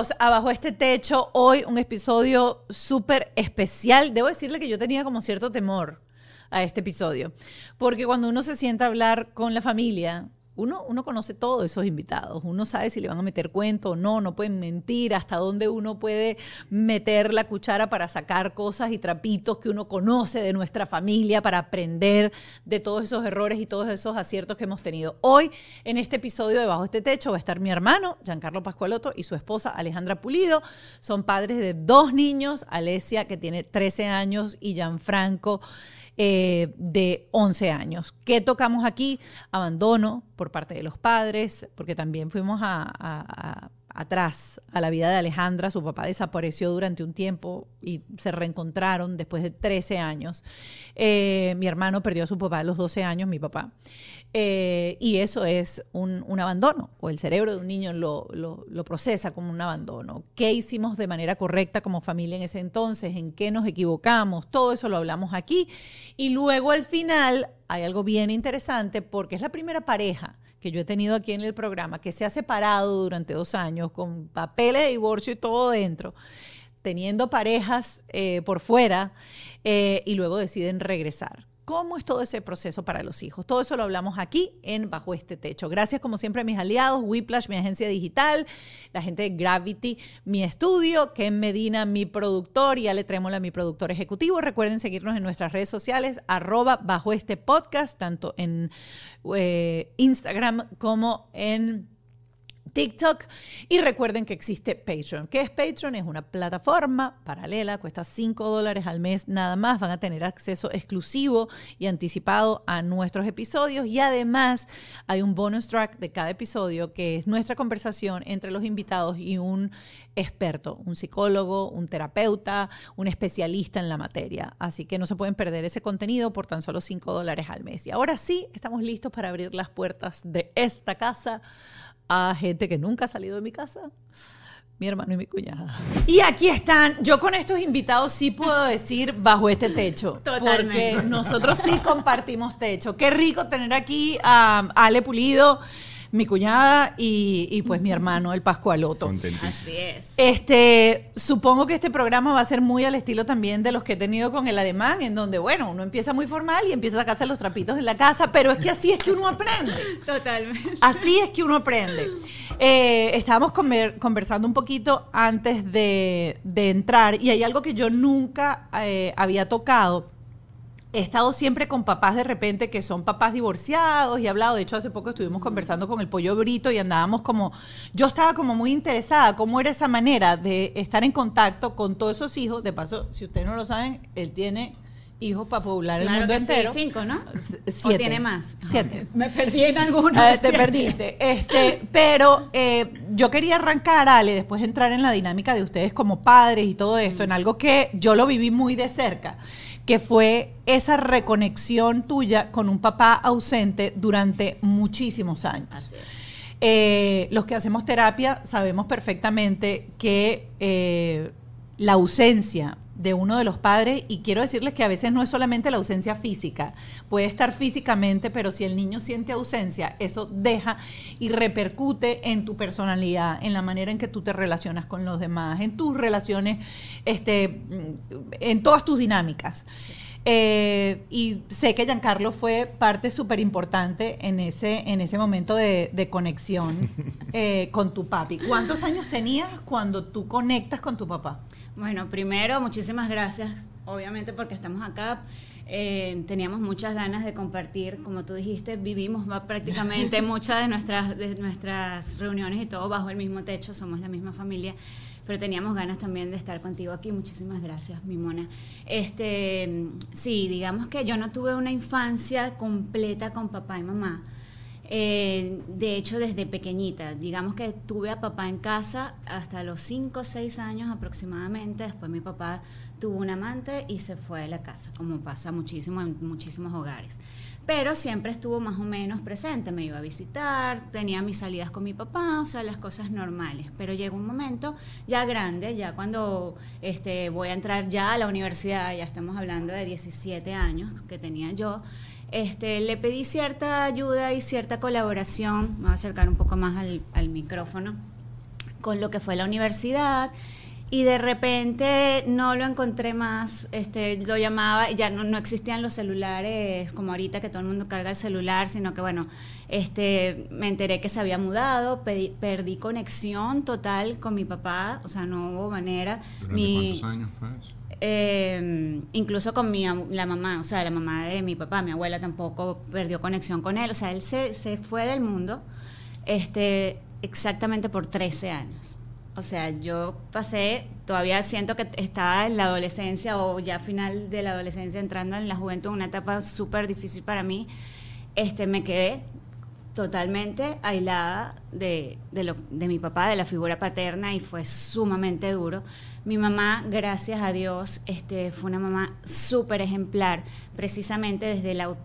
Bienvenidos este Techo. Hoy un episodio súper especial. Debo decirle que yo tenía como cierto temor a este episodio, porque cuando uno se sienta a hablar con la familia, uno, uno conoce todos esos invitados, uno sabe si le van a meter cuento o no, no pueden mentir, hasta dónde uno puede meter la cuchara para sacar cosas y trapitos que uno conoce de nuestra familia, para aprender de todos esos errores y todos esos aciertos que hemos tenido. Hoy, en este episodio de Bajo este Techo, va a estar mi hermano, Giancarlo Pascualoto, y su esposa, Alejandra Pulido. Son padres de dos niños, Alesia, que tiene 13 años, y Gianfranco, eh, de 11 años. ¿Qué tocamos aquí? Abandono por parte de los padres, porque también fuimos a, atrás a la vida de Alejandra. Su papá desapareció durante un tiempo y se reencontraron después de 13 años. Eh, mi hermano perdió a su papá a los 12 años, mi papá. Eh, y eso es un, un abandono, o el cerebro de un niño lo, lo- lo procesa como un abandono. ¿Qué hicimos de manera correcta como familia en ese entonces? ¿En qué nos equivocamos? Todo eso lo hablamos aquí. Y luego al final hay algo bien interesante porque es la primera pareja que yo he tenido aquí en el programa que se ha separado durante dos años con papeles de divorcio y todo dentro teniendo parejas eh, por fuera eh, y luego deciden regresar. ¿Cómo es todo ese proceso para los hijos? Todo eso lo hablamos aquí en Bajo este Techo. Gracias como siempre a mis aliados, Whiplash, mi agencia digital, la gente de Gravity, mi estudio, Ken Medina, mi productor y Ale Trémola, mi productor ejecutivo. Recuerden seguirnos en nuestras redes sociales, arroba Bajo este Podcast, tanto en eh, Instagram como en TikTok. Y recuerden que existe Patreon. ¿Qué es Patreon? Es una plataforma paralela, cuesta 5 dólares al mes nada más. Van a tener acceso exclusivo y anticipado a nuestros episodios. Y además hay un bonus track de cada episodio que es nuestra conversación entre los invitados y un experto, un psicólogo, un terapeuta, un especialista en la materia. Así que no se pueden perder ese contenido por tan solo 5 dólares al mes. Y ahora sí, estamos listos para abrir las puertas de esta casa a gente que nunca ha salido de mi casa, mi hermano y mi cuñada. Y aquí están, yo con estos invitados sí puedo decir bajo este techo, Totalmente. porque nosotros sí compartimos techo. Qué rico tener aquí a Ale Pulido, mi cuñada y, y pues mi hermano, el Pascualoto. Contentísimo. Así es. Este, supongo que este programa va a ser muy al estilo también de los que he tenido con el alemán, en donde, bueno, uno empieza muy formal y empieza a sacarse los trapitos en la casa, pero es que así es que uno aprende. Totalmente. Así es que uno aprende. Eh, estábamos conver- conversando un poquito antes de, de entrar y hay algo que yo nunca eh, había tocado. He estado siempre con papás de repente que son papás divorciados y he hablado, de hecho hace poco estuvimos conversando con el pollo brito y andábamos como, yo estaba como muy interesada, cómo era esa manera de estar en contacto con todos esos hijos. De paso, si ustedes no lo saben, él tiene hijos para poblar el Claro mundo que sí, entero. cinco, ¿no? S- ¿O siete. tiene más? Siete. Me perdí en algunos. Ah, te siete. perdiste. Este, pero eh, yo quería arrancar, Ale, después entrar en la dinámica de ustedes como padres y todo esto, en algo que yo lo viví muy de cerca, que fue esa reconexión tuya con un papá ausente durante muchísimos años. Así es. Eh, los que hacemos terapia sabemos perfectamente que eh, la ausencia de uno de los padres, y quiero decirles que a veces no es solamente la ausencia física, puede estar físicamente, pero si el niño siente ausencia, eso deja y repercute en tu personalidad, en la manera en que tú te relacionas con los demás, en tus relaciones, este, en todas tus dinámicas. Eh, y sé que Giancarlo fue parte súper importante en ese, en ese momento de, de conexión eh, con tu papi. ¿Cuántos años tenías cuando tú conectas con tu papá? Bueno, primero, muchísimas gracias, obviamente, porque estamos acá. Eh, teníamos muchas ganas de compartir, como tú dijiste, vivimos prácticamente muchas de nuestras, de nuestras reuniones y todo bajo el mismo techo, somos la misma familia, pero teníamos ganas también de estar contigo aquí. Muchísimas gracias, mi mona. Este, sí, digamos que yo no tuve una infancia completa con papá y mamá. Eh, de hecho, desde pequeñita, digamos que tuve a papá en casa hasta los 5 o 6 años aproximadamente. Después mi papá tuvo un amante y se fue de la casa, como pasa muchísimo en muchísimos hogares. Pero siempre estuvo más o menos presente, me iba a visitar, tenía mis salidas con mi papá, o sea, las cosas normales. Pero llegó un momento ya grande, ya cuando este, voy a entrar ya a la universidad, ya estamos hablando de 17 años que tenía yo, este, le pedí cierta ayuda y cierta colaboración, me voy a acercar un poco más al, micrófono, con lo que fue la universidad. Y de repente no lo encontré más, este, lo llamaba, ya no, no, existían los celulares como ahorita que todo el mundo carga el celular, sino que bueno, este, me enteré que se había mudado, perdí conexión total con mi papá, o sea, no hubo manera. ¿Cuántos años fue eso? Eh, incluso con mi, la mamá, o sea, la mamá de mi papá, mi abuela tampoco perdió conexión con él. O sea, él se, se fue del mundo este, exactamente por 13 años. O sea, yo pasé, todavía siento que estaba en la adolescencia o ya final de la adolescencia entrando en la juventud, una etapa súper difícil para mí. Este, me quedé totalmente aislada de, de, lo, de mi papá, de la figura paterna y fue sumamente duro. Mi mamá, gracias a Dios, este, fue una mamá súper ejemplar, precisamente desde la,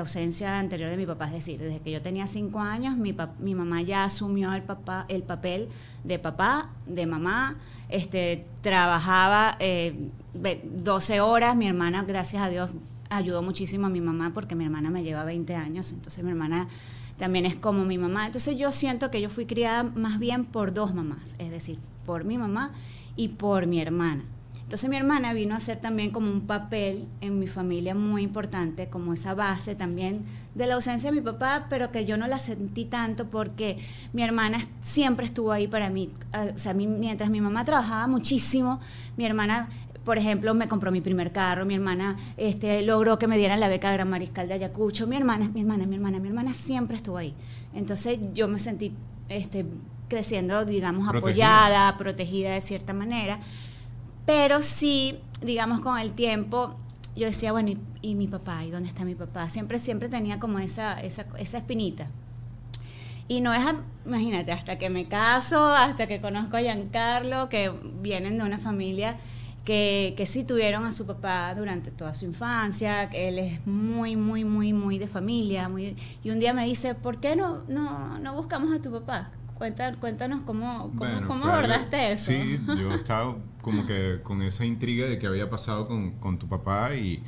ausencia anterior de mi papá, es decir, desde que yo tenía cinco años, mi, mi mamá ya asumió el, papá, el papel de papá, de mamá, este, trabajaba 12 eh, horas, mi hermana, gracias a Dios, ayudó muchísimo a mi mamá porque mi hermana me lleva 20 años, entonces mi hermana también es como mi mamá. Entonces yo siento que yo fui criada más bien por dos mamás, es decir, por mi mamá y por mi hermana. Entonces mi hermana vino a ser también como un papel en mi familia muy importante, como esa base también de la ausencia de mi papá, pero que yo no la sentí tanto porque mi hermana siempre estuvo ahí para mí. Ah, o sea, mientras mi mamá trabajaba muchísimo, mi hermana por ejemplo, me compró mi primer carro, mi hermana este, logró que me dieran la beca de Gran Mariscal de Ayacucho, mi hermana, mi hermana, mi hermana, mi hermana siempre estuvo ahí. Entonces yo me sentí este, creciendo, digamos, apoyada, protegida de cierta manera, pero sí, digamos, con el tiempo yo decía, bueno, ¿y, mi papá? ¿Y dónde está mi papá? Siempre, siempre tenía como esa, esa, esa espinita. Y no es, imagínate, hasta que me caso, hasta que conozco a Giancarlo, que vienen de una familia que, que, sí tuvieron a su papá durante toda su infancia, que él es muy, muy, muy, muy de familia. Muy, y un día me dice, ¿por qué no, no, no buscamos a tu papá? Cuéntanos, cómo, cómo, abordaste eso. Sí, yo estaba como que con esa intriga de qué había pasado con, con tu papá y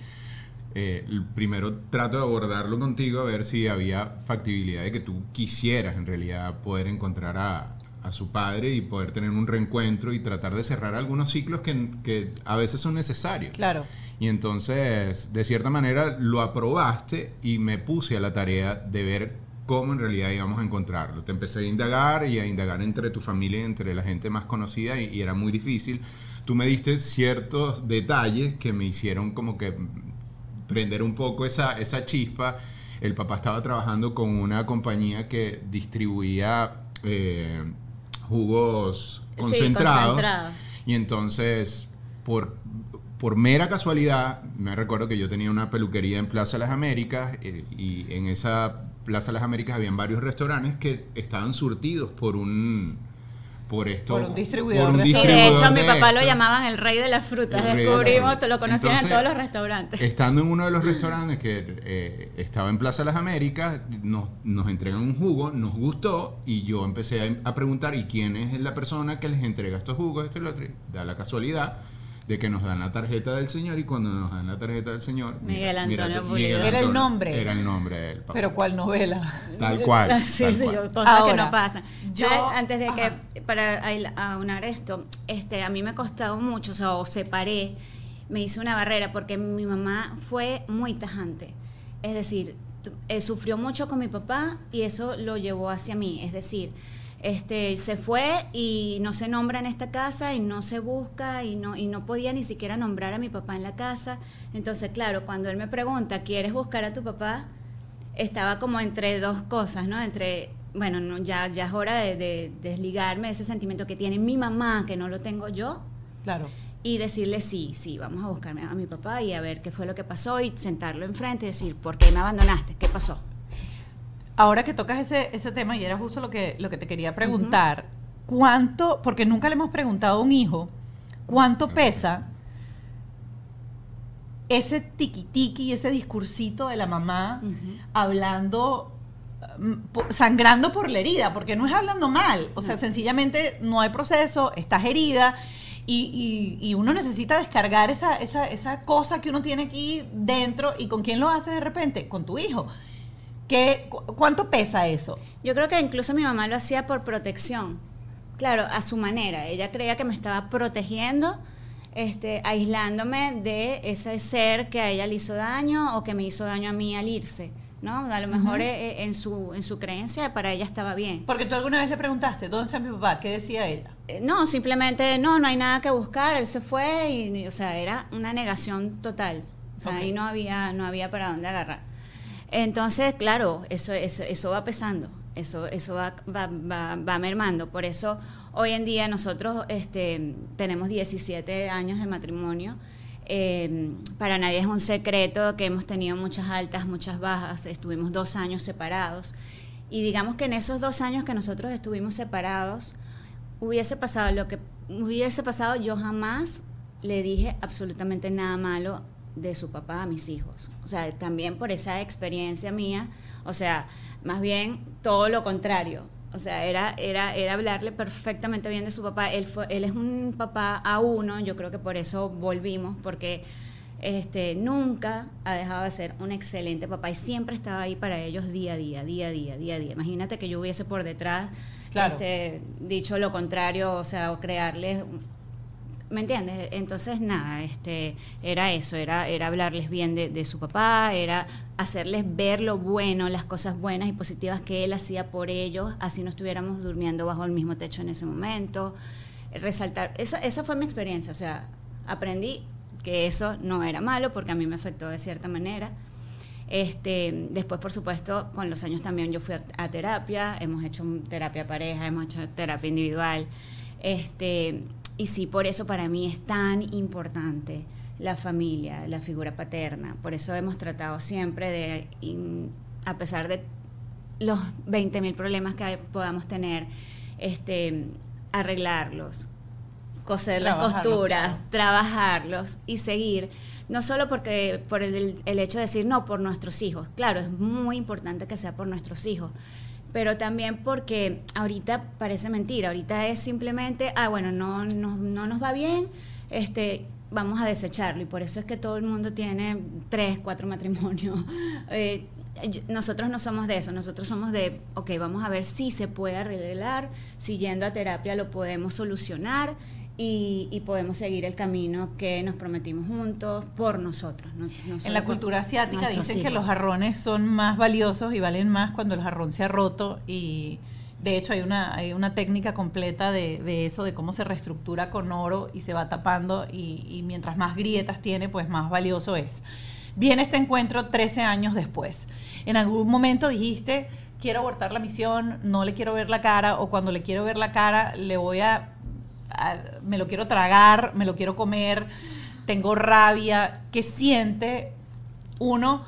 eh, primero trato de abordarlo contigo a ver si había factibilidad de que tú quisieras en realidad poder encontrar a, a su padre y poder tener un reencuentro y tratar de cerrar algunos ciclos que, que, a veces son necesarios. Claro. Y entonces, de cierta manera, lo aprobaste y me puse a la tarea de ver cómo en realidad íbamos a encontrarlo. Te empecé a indagar y a indagar entre tu familia entre la gente más conocida y, era muy difícil. Tú me diste ciertos detalles que me hicieron como que prender un poco esa, esa chispa. El papá estaba trabajando con una compañía que distribuía... Eh, jugos concentrados. Y entonces, por, por mera casualidad, me recuerdo que yo tenía una peluquería en Plaza Las Américas eh, y en esa Plaza Las Américas habían varios restaurantes que estaban surtidos por un por esto. Por un distribuidor. sí, de hecho, mi papá lo llamaban el rey de las frutas. Descubrimos, lo conocían en todos los restaurantes. Estando en uno de los restaurantes que eh, estaba en Plaza Las Américas, nos, nos, entregan un jugo, nos gustó y yo empecé a, preguntar, ¿y quién es la persona que les entrega estos jugos? Esto y lo otro. Da la casualidad de que nos dan la tarjeta del señor y cuando nos dan la tarjeta del señor Miguel Antonio era el nombre. era el nombre de él pero cuál novela. Tal cual sí sí cosas que no pasan. yo antes de que para aunar esto este a mí me costó mucho o, sea, o separé me hice una barrera porque mi mamá fue muy tajante. Es decir eh, sufrió mucho con mi papá y eso lo llevó hacia mí. Es decir este, se fue y no se nombra en esta casa y no se busca y no, y no podía ni siquiera nombrar a mi papá en la casa. Entonces, claro, cuando él me pregunta, ¿quieres buscar a tu papá? Estaba como entre dos cosas, ¿no? Entre, bueno, ya, ya es hora de, desligarme de ese sentimiento que tiene mi mamá, que no lo tengo yo. Claro. Y decirle, sí, sí, vamos a buscarme a mi papá y a ver qué fue lo que pasó y sentarlo enfrente y decir, ¿por qué me abandonaste? ¿Qué pasó? Ahora que tocas ese, ese tema, y era justo lo que, lo que te quería preguntar, ¿cuánto, porque nunca le hemos preguntado a un hijo, cuánto pesa ese tiki-tiki y ese discursito de la mamá hablando, mm, sangrando por la herida, porque no es hablando mal, o sea, sencillamente no hay proceso, estás herida. Y, y- y uno necesita descargar esa, esa, esa cosa que uno tiene aquí dentro. ¿Y con quién lo haces de repente? Con tu hijo. ¿Qué, cu- ¿Cuánto pesa eso? Yo creo que incluso mi mamá lo hacía por protección. Claro, a su manera. Ella creía que me estaba protegiendo, este, aislándome de ese ser que a ella le hizo daño o que me hizo daño a mí al irse. ¿no? A lo mejor eh, eh, en, su, en su creencia para ella estaba bien. Porque tú alguna vez le preguntaste, ¿dónde está mi papá? ¿Qué decía ella? Eh, No, simplemente no, no hay nada que buscar, él se fue y, o sea, era una negación total. O sea, Ok. ahí no había, no había para dónde agarrar. Entonces, claro, eso, eso, eso va pesando, eso, eso va, va, va, va mermando. Por eso hoy en día nosotros este, tenemos 17 años de matrimonio. Eh, para nadie es un secreto que hemos tenido muchas altas, muchas bajas, estuvimos dos años separados. Y digamos que en esos dos años que nosotros estuvimos separados, hubiese pasado lo que hubiese pasado, yo jamás le dije absolutamente nada malo de su papá a mis hijos. O sea, también por esa experiencia mía, o sea, más bien todo lo contrario. O sea, era, era, era hablarle perfectamente bien de su papá. Él, fue, él es un papá a uno, yo creo que por eso volvimos, porque este, nunca ha dejado de ser un excelente papá y siempre estaba ahí para ellos día a día, día a día, día a día. Imagínate que yo hubiese por detrás Claro. este, dicho lo contrario, o sea, o crearles ¿Me entiendes? Entonces, nada, este, era eso, era, era hablarles bien de, su papá, era hacerles ver lo bueno, las cosas buenas y positivas que él hacía por ellos, así no estuviéramos durmiendo bajo el mismo techo en ese momento. Resaltar, esa, esa fue mi experiencia, o sea, aprendí que eso no era malo porque a mí me afectó de cierta manera. Este, después, por supuesto, con los años también yo fui a, a terapia, hemos hecho terapia pareja, hemos hecho terapia individual. Este, y sí, por eso para mí es tan importante la familia, la figura paterna. Por eso hemos tratado siempre de, in- a pesar de los 20.000 problemas que podamos tener, este, arreglarlos, coser las costuras, claro. trabajarlos y seguir. No solo porque por el, el hecho de decir no por nuestros hijos. Claro, es muy importante que sea por nuestros hijos. Pero también porque ahorita parece mentira, ahorita es simplemente, ah, bueno, no, no, no nos va bien, este, vamos a desecharlo. Y por eso es que todo el mundo tiene tres, cuatro matrimonios. Eh, nosotros no somos de eso, nosotros somos de, ok, vamos a ver si se puede arreglar, si yendo a terapia lo podemos solucionar y, y podemos seguir el camino que nos prometimos juntos por nosotros. no- no En la cultura asiática dicen que los jarrones son más valiosos y valen más cuando el jarrón se ha roto y de hecho hay una, hay una técnica completa de, de eso, de cómo se reestructura con oro y se va tapando y, y mientras más grietas tiene, pues más valioso es. Viene este encuentro 13 años después. En algún momento dijiste, quiero abortar la misión, no le quiero ver la cara o cuando le quiero ver la cara le voy a- me lo quiero tragar, me lo quiero comer, tengo rabia. ¿Qué siente uno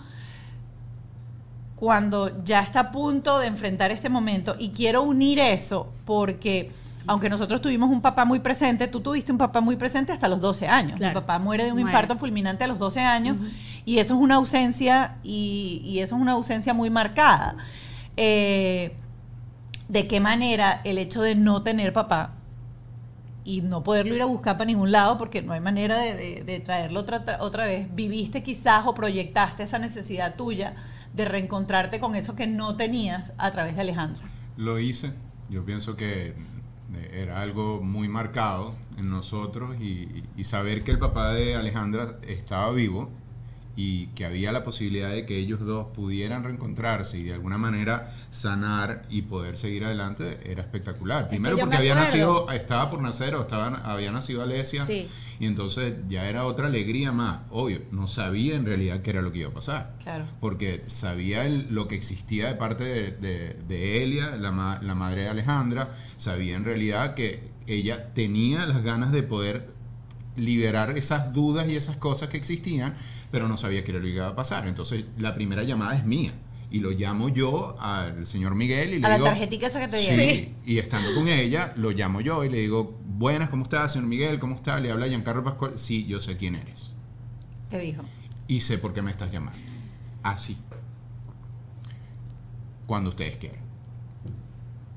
cuando ya está a punto de enfrentar este momento? Y quiero unir eso porque, aunque nosotros tuvimos un papá muy presente, tú tuviste un papá muy presente hasta los 12 años. Claro. Mi papá muere de un Muere. infarto fulminante a los 12 años y eso es una ausencia y, y eso es una ausencia muy marcada. Eh, ¿De qué manera el hecho de no tener papá y no poderlo ir a buscar para ningún lado porque no hay manera de, de- traerlo otra, otra vez. Viviste quizás o proyectaste esa necesidad tuya de reencontrarte con eso que no tenías a través de Alejandro. Lo hice. Yo pienso que eh, era algo muy marcado en nosotros y, y saber que el papá de Alejandra estaba vivo y que había la posibilidad de que ellos dos pudieran reencontrarse y de alguna manera sanar y poder seguir adelante era espectacular. Primero porque había nacido, estaba por nacer o estaba, había nacido Alesia Sí. y entonces ya era otra alegría más. Obvio, no sabía en realidad qué era lo que iba a pasar Claro. porque sabía el- lo que existía de parte de, de- de Elia, la, ma- la madre de Alejandra, sabía en realidad que ella tenía las ganas de poder liberar esas dudas y esas cosas que existían, pero no sabía qué era lo que iba a pasar. Entonces la primera llamada es mía. y lo llamo yo al señor Miguel y le A la digo... tarjetica esa que te Sí, dieron. y estando con ella, lo llamo yo y le digo, buenas, ¿cómo está, señor Miguel? ¿Cómo está? Le habla Giancarlo Pascual. Sí, yo sé quién eres. Te dijo. Y sé por qué me estás llamando. Así. Cuando ustedes quieran.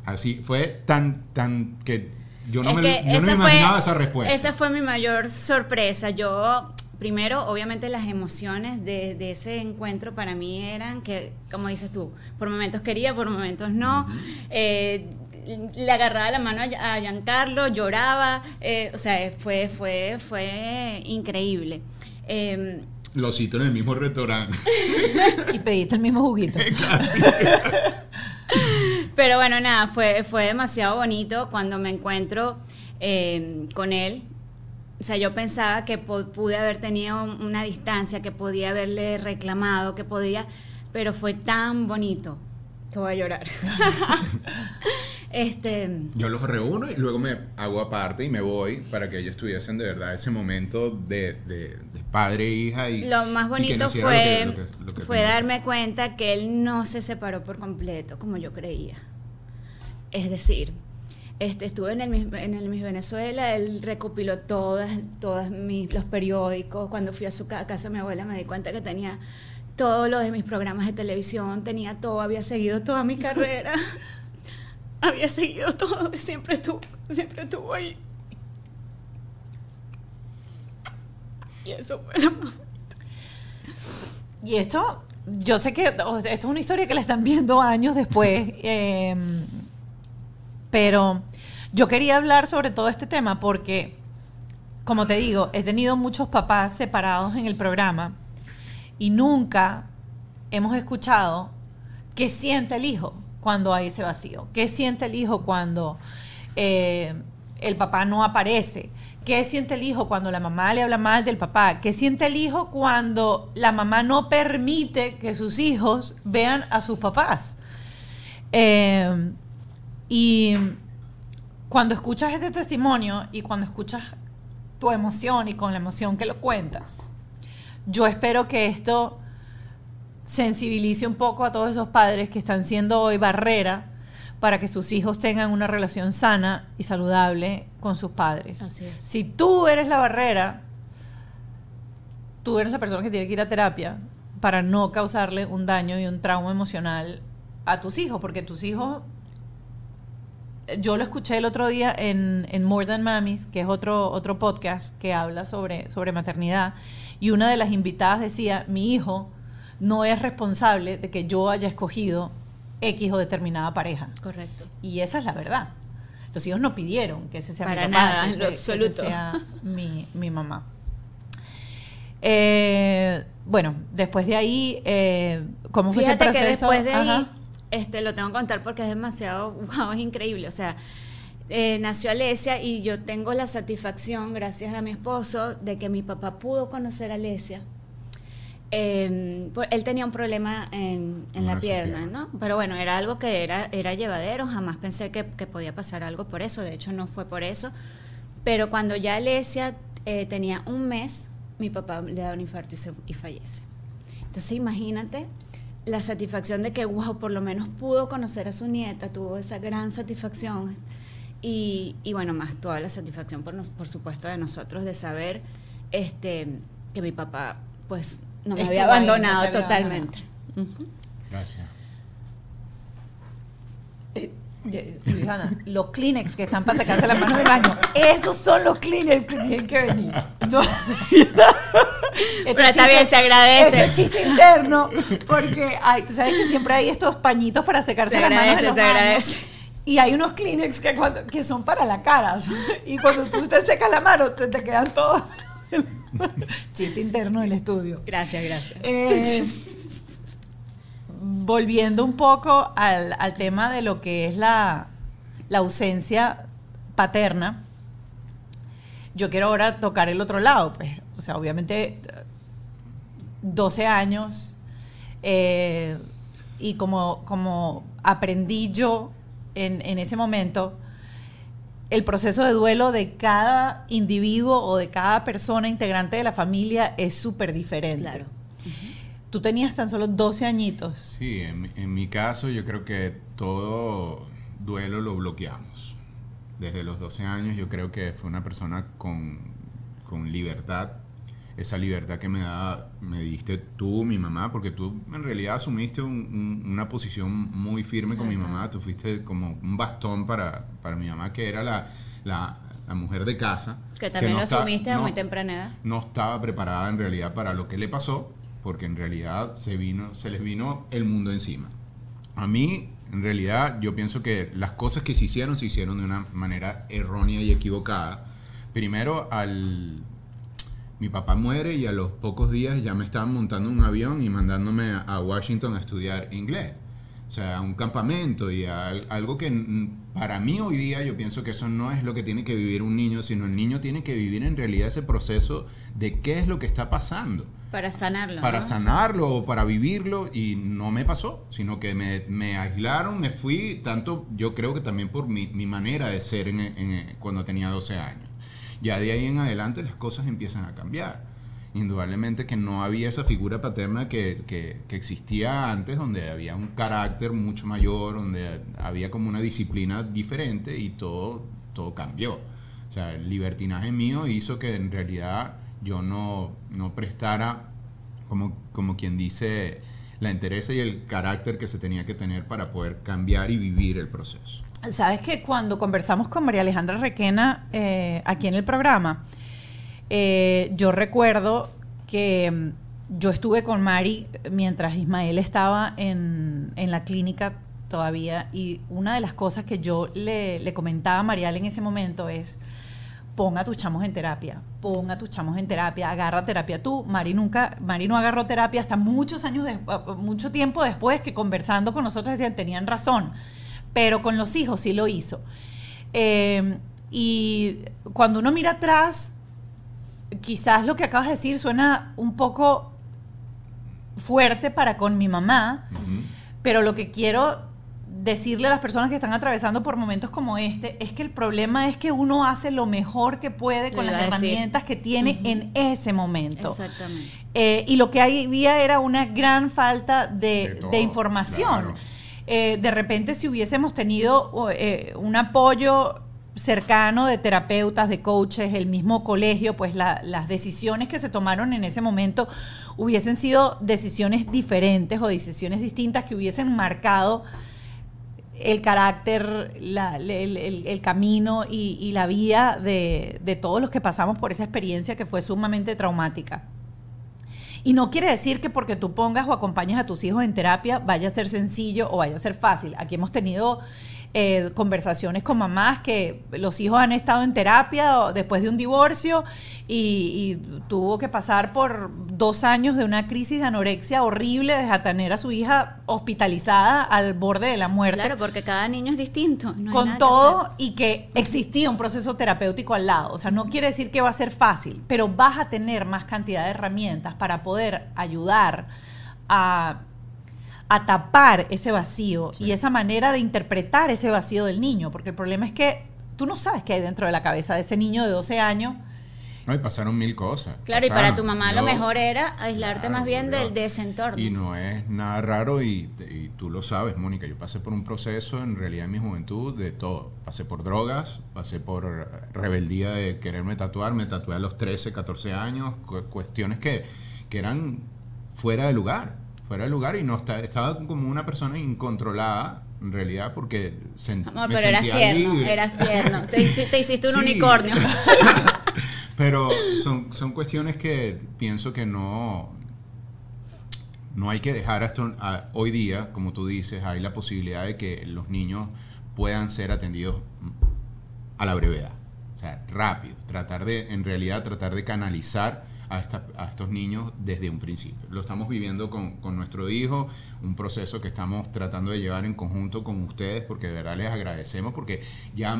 Así. Fue tan, tan que yo no Es me, que yo no me esa imaginaba fue- esa respuesta. Esa fue mi mayor sorpresa. Yo, primero, obviamente las emociones de, de ese encuentro para mí eran que, como dices tú, por momentos quería, por momentos no. Eh, le agarraba la mano a, Giancarlo, lloraba, eh, o sea, fue, fue, fue increíble. Eh, Lo cito en el mismo restaurante. Y pediste el mismo juguito. Pero bueno, nada, fue, fue demasiado bonito cuando me encuentro eh, con él. O sea, yo pensaba que pude haber tenido una distancia, que podía haberle reclamado, que podía, pero fue tan bonito que voy a llorar. este, Yo los reúno y luego me hago aparte y me voy para que ellos tuviesen de verdad ese momento de- de padre e hija. Y, lo más y que bonito fue, lo que- lo que- lo que fue tenía. darme cuenta que él no se separó por completo, como yo creía. Es decir, este, estuve en el, Miss- en el Miss Venezuela, él recopiló todas, todas mis, los periódicos. Cuando fui a su ca- casa de mi abuela me di cuenta que tenía todo lo de mis programas de televisión, tenía todo, había seguido toda mi carrera, había seguido todo, siempre estuvo, siempre estuvo ahí. Y eso fue lo más Y esto, yo sé que esto es una historia que la están viendo años después, eh, pero yo quería hablar sobre todo este tema porque, como te digo, he tenido muchos papás separados en el programa y nunca hemos escuchado qué siente el hijo cuando hay ese vacío, qué siente el hijo cuando eh, el papá no aparece, qué siente el hijo cuando la mamá le habla mal del papá, qué siente el hijo cuando la mamá no permite que sus hijos vean a sus papás. Eh, y cuando escuchas este testimonio y cuando escuchas tu emoción y con la emoción que lo cuentas, yo espero que esto sensibilice un poco a todos esos padres que están siendo hoy barrera para que sus hijos tengan una relación sana y saludable con sus padres. Así es. Si tú eres la barrera, tú eres la persona que tiene que ir a terapia para no causarle un daño y un trauma emocional a tus hijos, porque tus hijos yo lo escuché el otro día en, en More Than Mamis, que es otro, otro podcast que habla sobre, sobre maternidad, y una de las invitadas decía, mi hijo no es responsable de que yo haya escogido X o determinada pareja. correcto. Y esa es la verdad. Los hijos no pidieron que ese sea Para mi papá, nada, que en lo ese- que ese absoluto. sea mi, mi mamá. Eh, bueno, después de ahí, eh, ¿cómo fue ese proceso? que después de ahí, este, lo tengo que contar porque es demasiado, wow, es increíble. O sea, eh, nació Alesia y yo tengo la satisfacción, gracias a mi esposo, de que mi papá pudo conocer a Alesia. Eh, él tenía un problema en, en la pierna, pierna. ¿no? Pero bueno, era algo que era, era llevadero, jamás pensé que, que podía pasar algo por eso, de hecho no fue por eso. Pero cuando ya Alesia eh, tenía un mes, mi papá le da un infarto y, se- y fallece. Entonces imagínate la satisfacción de que, wow, por lo menos pudo conocer a su nieta, tuvo esa gran satisfacción. Y, y bueno, más toda la satisfacción, por, por supuesto, de nosotros de saber este, que mi papá, pues, no me Estuvo había ahí, no abandonado totalmente. Gracias. Eh, Luisana, los Kleenex que están para sacarse la mano del baño, esos son los Kleenex que tienen que venir. No. Este Pero está bien, se agradece. Este es chiste interno, porque hay, tú sabes que siempre hay estos pañitos para secarse Se las manos agradece, de los se agradece. Y hay unos Kleenex que, cuando, que son para la cara. Y cuando tú te secas la mano, te, te quedan todos. Chiste interno del estudio. Gracias, gracias. Eh, volviendo un poco al, al tema de lo que es la, la ausencia paterna, yo quiero ahora tocar el otro lado, pues, o sea, obviamente 12 años eh, y como, como aprendí yo en, en ese momento, el proceso de duelo de cada individuo o de cada persona integrante de la familia es súper diferente. Claro. Tú tú tenías tan solo 12 añitos. Sí, en, mi- en mi caso yo creo que todo duelo lo bloqueamos. Desde los 12 años yo creo que fue una persona con, con libertad. Esa libertad que me, da, me diste tú, mi mamá, porque tú en realidad asumiste un- un- una posición muy firme con mi Exacto. mamá. Tú fuiste como un bastón para, para mi mamá, que era la, la, la mujer de casa. Que también no lo está- asumiste a no- muy temprana edad. no estaba preparada en realidad para lo que le pasó, porque en realidad se vino, se les vino el mundo encima. A mí, en realidad, yo pienso que las cosas que se hicieron se hicieron de una manera errónea y equivocada. Primero, al mi papá muere y a los pocos días ya me estaban montando un avión y mandándome a- Washington a estudiar inglés. O sea, a un campamento y a al- algo que para mí hoy día yo pienso que eso no es lo que tiene que vivir un niño, sino el niño tiene que vivir en realidad ese proceso de qué es lo que está pasando Para sanarlo. para ¿no? sanarlo o para vivirlo y no me pasó, sino que me, me aislaron, me fui, tanto yo creo que también por mi, mi manera de ser en- en- cuando tenía 12 años. Ya de ahí en adelante las cosas empiezan a cambiar. Indudablemente que no había esa figura paterna que, que- existía antes, donde había un carácter mucho mayor, donde había como una disciplina diferente y todo, todo cambió. O sea, el libertinaje mío hizo que en realidad yo no, no prestara, como, como quien dice, la interés y el carácter que se tenía que tener para poder cambiar y vivir el proceso. Sabes que cuando conversamos con María Alejandra Requena eh, aquí en el programa, eh, yo recuerdo que mm, yo estuve con Mari mientras Ismael estaba en, en la clínica todavía y una de las cosas que yo le, le comentaba a Marial en ese momento es ponga a tus chamos en terapia, ponga a tus chamos en terapia, agarra terapia tú. Mari nunca, Mari no agarró terapia hasta muchos años, de- mucho tiempo después que conversando con nosotros decían, tenían razón, pero con los hijos sí lo hizo. Eh, y cuando uno mira atrás, quizás lo que acabas de decir suena un poco fuerte para con mi mamá, pero lo que quiero decirle a las personas que están atravesando por momentos como este es que el problema es que uno hace lo mejor que puede con las herramientas que tiene en ese momento. Exactamente. Eh, y lo que había era una gran falta de, De de todo, información. claro. Eh, de repente, si hubiésemos tenido eh, un apoyo cercano de terapeutas, de coaches, el mismo colegio, pues la- las decisiones que se tomaron en ese momento hubiesen sido decisiones diferentes o decisiones distintas que hubiesen marcado el carácter, la- el, el- el camino y, la de, de todos los que pasamos por esa experiencia que fue sumamente traumática. Y no quiere decir que porque tú pongas o acompañes a tus hijos en terapia vaya a ser sencillo o vaya a ser fácil. Aquí hemos tenido eh, conversaciones con mamás que los hijos han estado en terapia después de un divorcio y, y tuvo que pasar por dos años de una crisis de anorexia horrible, de tener a su hija hospitalizada al borde de la muerte Claro, porque cada niño es distinto. no con todo y que existía un proceso terapéutico al lado. O sea, no quiere decir que va a ser fácil, pero vas a tener más cantidad de herramientas para poder ayudar a, a tapar ese vacío y esa manera de interpretar ese vacío del niño. Porque el problema es que tú no sabes qué hay dentro de la cabeza de ese niño de 12 años. Ay, pasaron mil cosas. Claro, y para tu mamá lo mejor era aislarte Claro, más bien del, de ese entorno. Y no es nada raro y, y tú lo sabes, Mónica. Yo pasé por un proceso en realidad en mi juventud de todo. Pasé por drogas, pasé por rebeldía de quererme tatuar. Me tatué a los 13, 14 años. cu- cuestiones que, que eran fuera de lugar. Fuera de lugar y no esta- estaba como una persona incontrolada en realidad porque sen- Amor, me pero eras tierno, libre. eras tierno. Te, hici- te hiciste un Sí. unicornio. Pero son, son cuestiones que pienso que no, no hay que dejar esto a- hoy día, como tú dices, hay la posibilidad de que los niños puedan ser atendidos a la brevedad. O sea, rápido. Tratar de, en realidad, tratar de canalizar a, esta- a estos niños desde un principio. Lo estamos viviendo con, con nuestro hijo, un proceso que estamos tratando de llevar en conjunto con ustedes, porque de verdad les agradecemos, porque ya